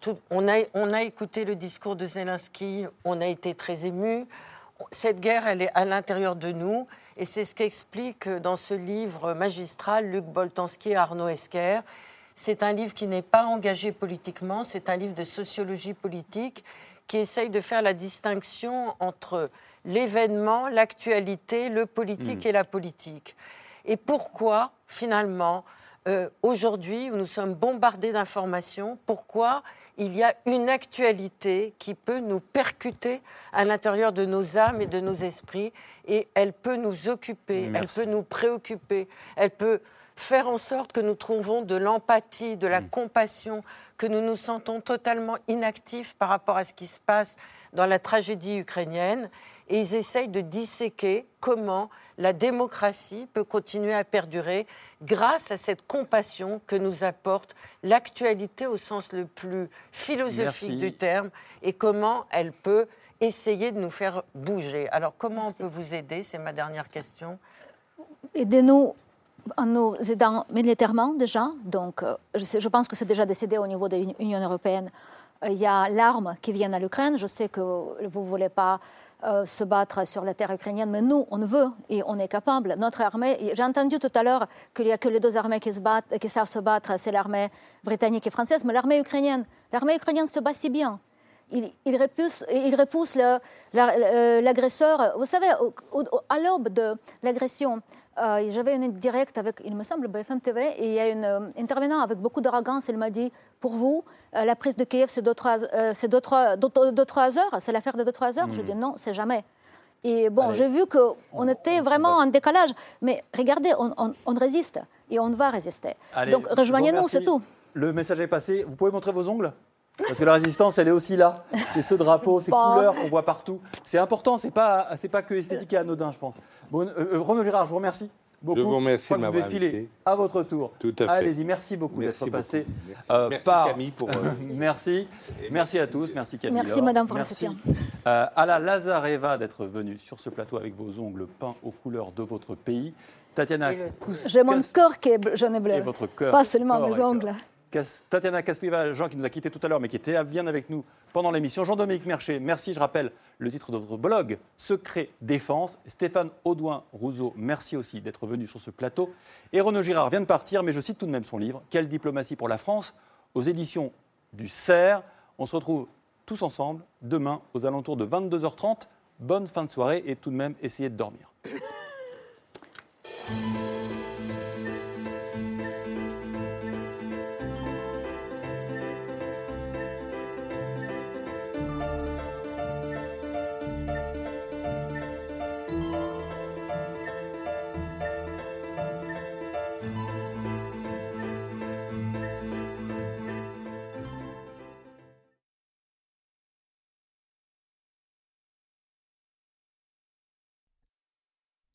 Tout- on, a, on a écouté le discours de Zelensky, on a été très émus. Cette guerre, elle est à l'intérieur de nous. Et c'est ce qu'explique euh, dans ce livre magistral Luc Boltanski et Arnaud Esquer. C'est un livre qui n'est pas engagé politiquement, c'est un livre de sociologie politique qui essaye de faire la distinction entre l'événement, l'actualité, le politique Mm. et la politique. Et pourquoi, finalement, euh, aujourd'hui, où nous sommes bombardés d'informations, pourquoi il y a une actualité qui peut nous percuter à l'intérieur de nos âmes et de nos esprits, et elle peut nous occuper, elle peut nous préoccuper, elle peut faire en sorte que nous trouvons de l'empathie, de la compassion, que nous nous sentons totalement inactifs par rapport à ce qui se passe dans la tragédie ukrainienne. Et ils essayent de disséquer comment la démocratie peut continuer à perdurer grâce à cette compassion que nous apporte l'actualité au sens le plus philosophique Merci. du terme et comment elle peut essayer de nous faire bouger. Alors comment on peut vous aider? C'est ma dernière question. Aidez-nous en nous aidant militairement déjà. Donc, euh, je, sais- je pense que c'est déjà décidé au niveau de l'Union européenne. Euh, Il y a l'arme qui vient à l'Ukraine. Je sais que vous ne voulez pas euh, se battre sur la terre ukrainienne, mais nous, on veut et on est capable. Notre armée, j'ai entendu tout à l'heure qu'il n'y a que les deux armées qui, se battent, qui savent se battre, c'est l'armée britannique et française, mais l'armée ukrainienne, l'armée ukrainienne se bat si bien. Il, repousse, il repousse l'agresseur. Vous savez, à l'aube de l'agression, euh, j'avais une directe avec, il me semble, BFM TV, et il y a un euh, intervenant avec beaucoup d'arrogance. Il m'a dit Pour vous, euh, la prise de Kiev, c'est deux, trois, euh, heures C'est l'affaire de deux, trois heures? Je Mm. dis Non, c'est jamais. Et bon, j'ai vu qu'on était vraiment en décalage. Mais regardez, on, on- on résiste et on va résister. Allez, Donc je rejoignez-nous, c'est tout. Le message est passé. Vous pouvez montrer vos ongles? Parce que la résistance, elle est aussi là. C'est ce drapeau, ces Bon. couleurs qu'on voit partout. C'est important, c'est pas, c'est pas que esthétique et anodin, je pense. Bon, euh, euh, Renaud Girard, je vous remercie beaucoup. Je vous remercie de m'avoir invité. à votre tour. Tout à fait. Allez-y, merci beaucoup Merci d'être passé. Merci. euh, Merci par- Camille pour, euh, merci. Merci à tous. Merci Camille. Merci, madame, pour le Merci soutien. euh, à la Lazareva d'être venue sur ce plateau avec vos ongles peints aux couleurs de votre pays. Tatiana Kous- J'ai mon cœur qui est bleu- jaune et bleu. et votre cœur. Pas seulement corps mes ongles. Tatiana Kastoueva, Jean qui nous a quittés tout à l'heure, mais qui était bien avec nous pendant l'émission. Jean-Dominique Mercher, merci. Je rappelle le titre de votre blog, Secret Défense. Stéphane Audouin-Rousseau, merci aussi d'être venu sur ce plateau. Et Renaud Girard vient de partir, mais je cite tout de même son livre, Quelle diplomatie pour la France, aux éditions du CERF. On se retrouve tous ensemble demain aux alentours de 22h30. Bonne fin de soirée et tout de même essayez de dormir.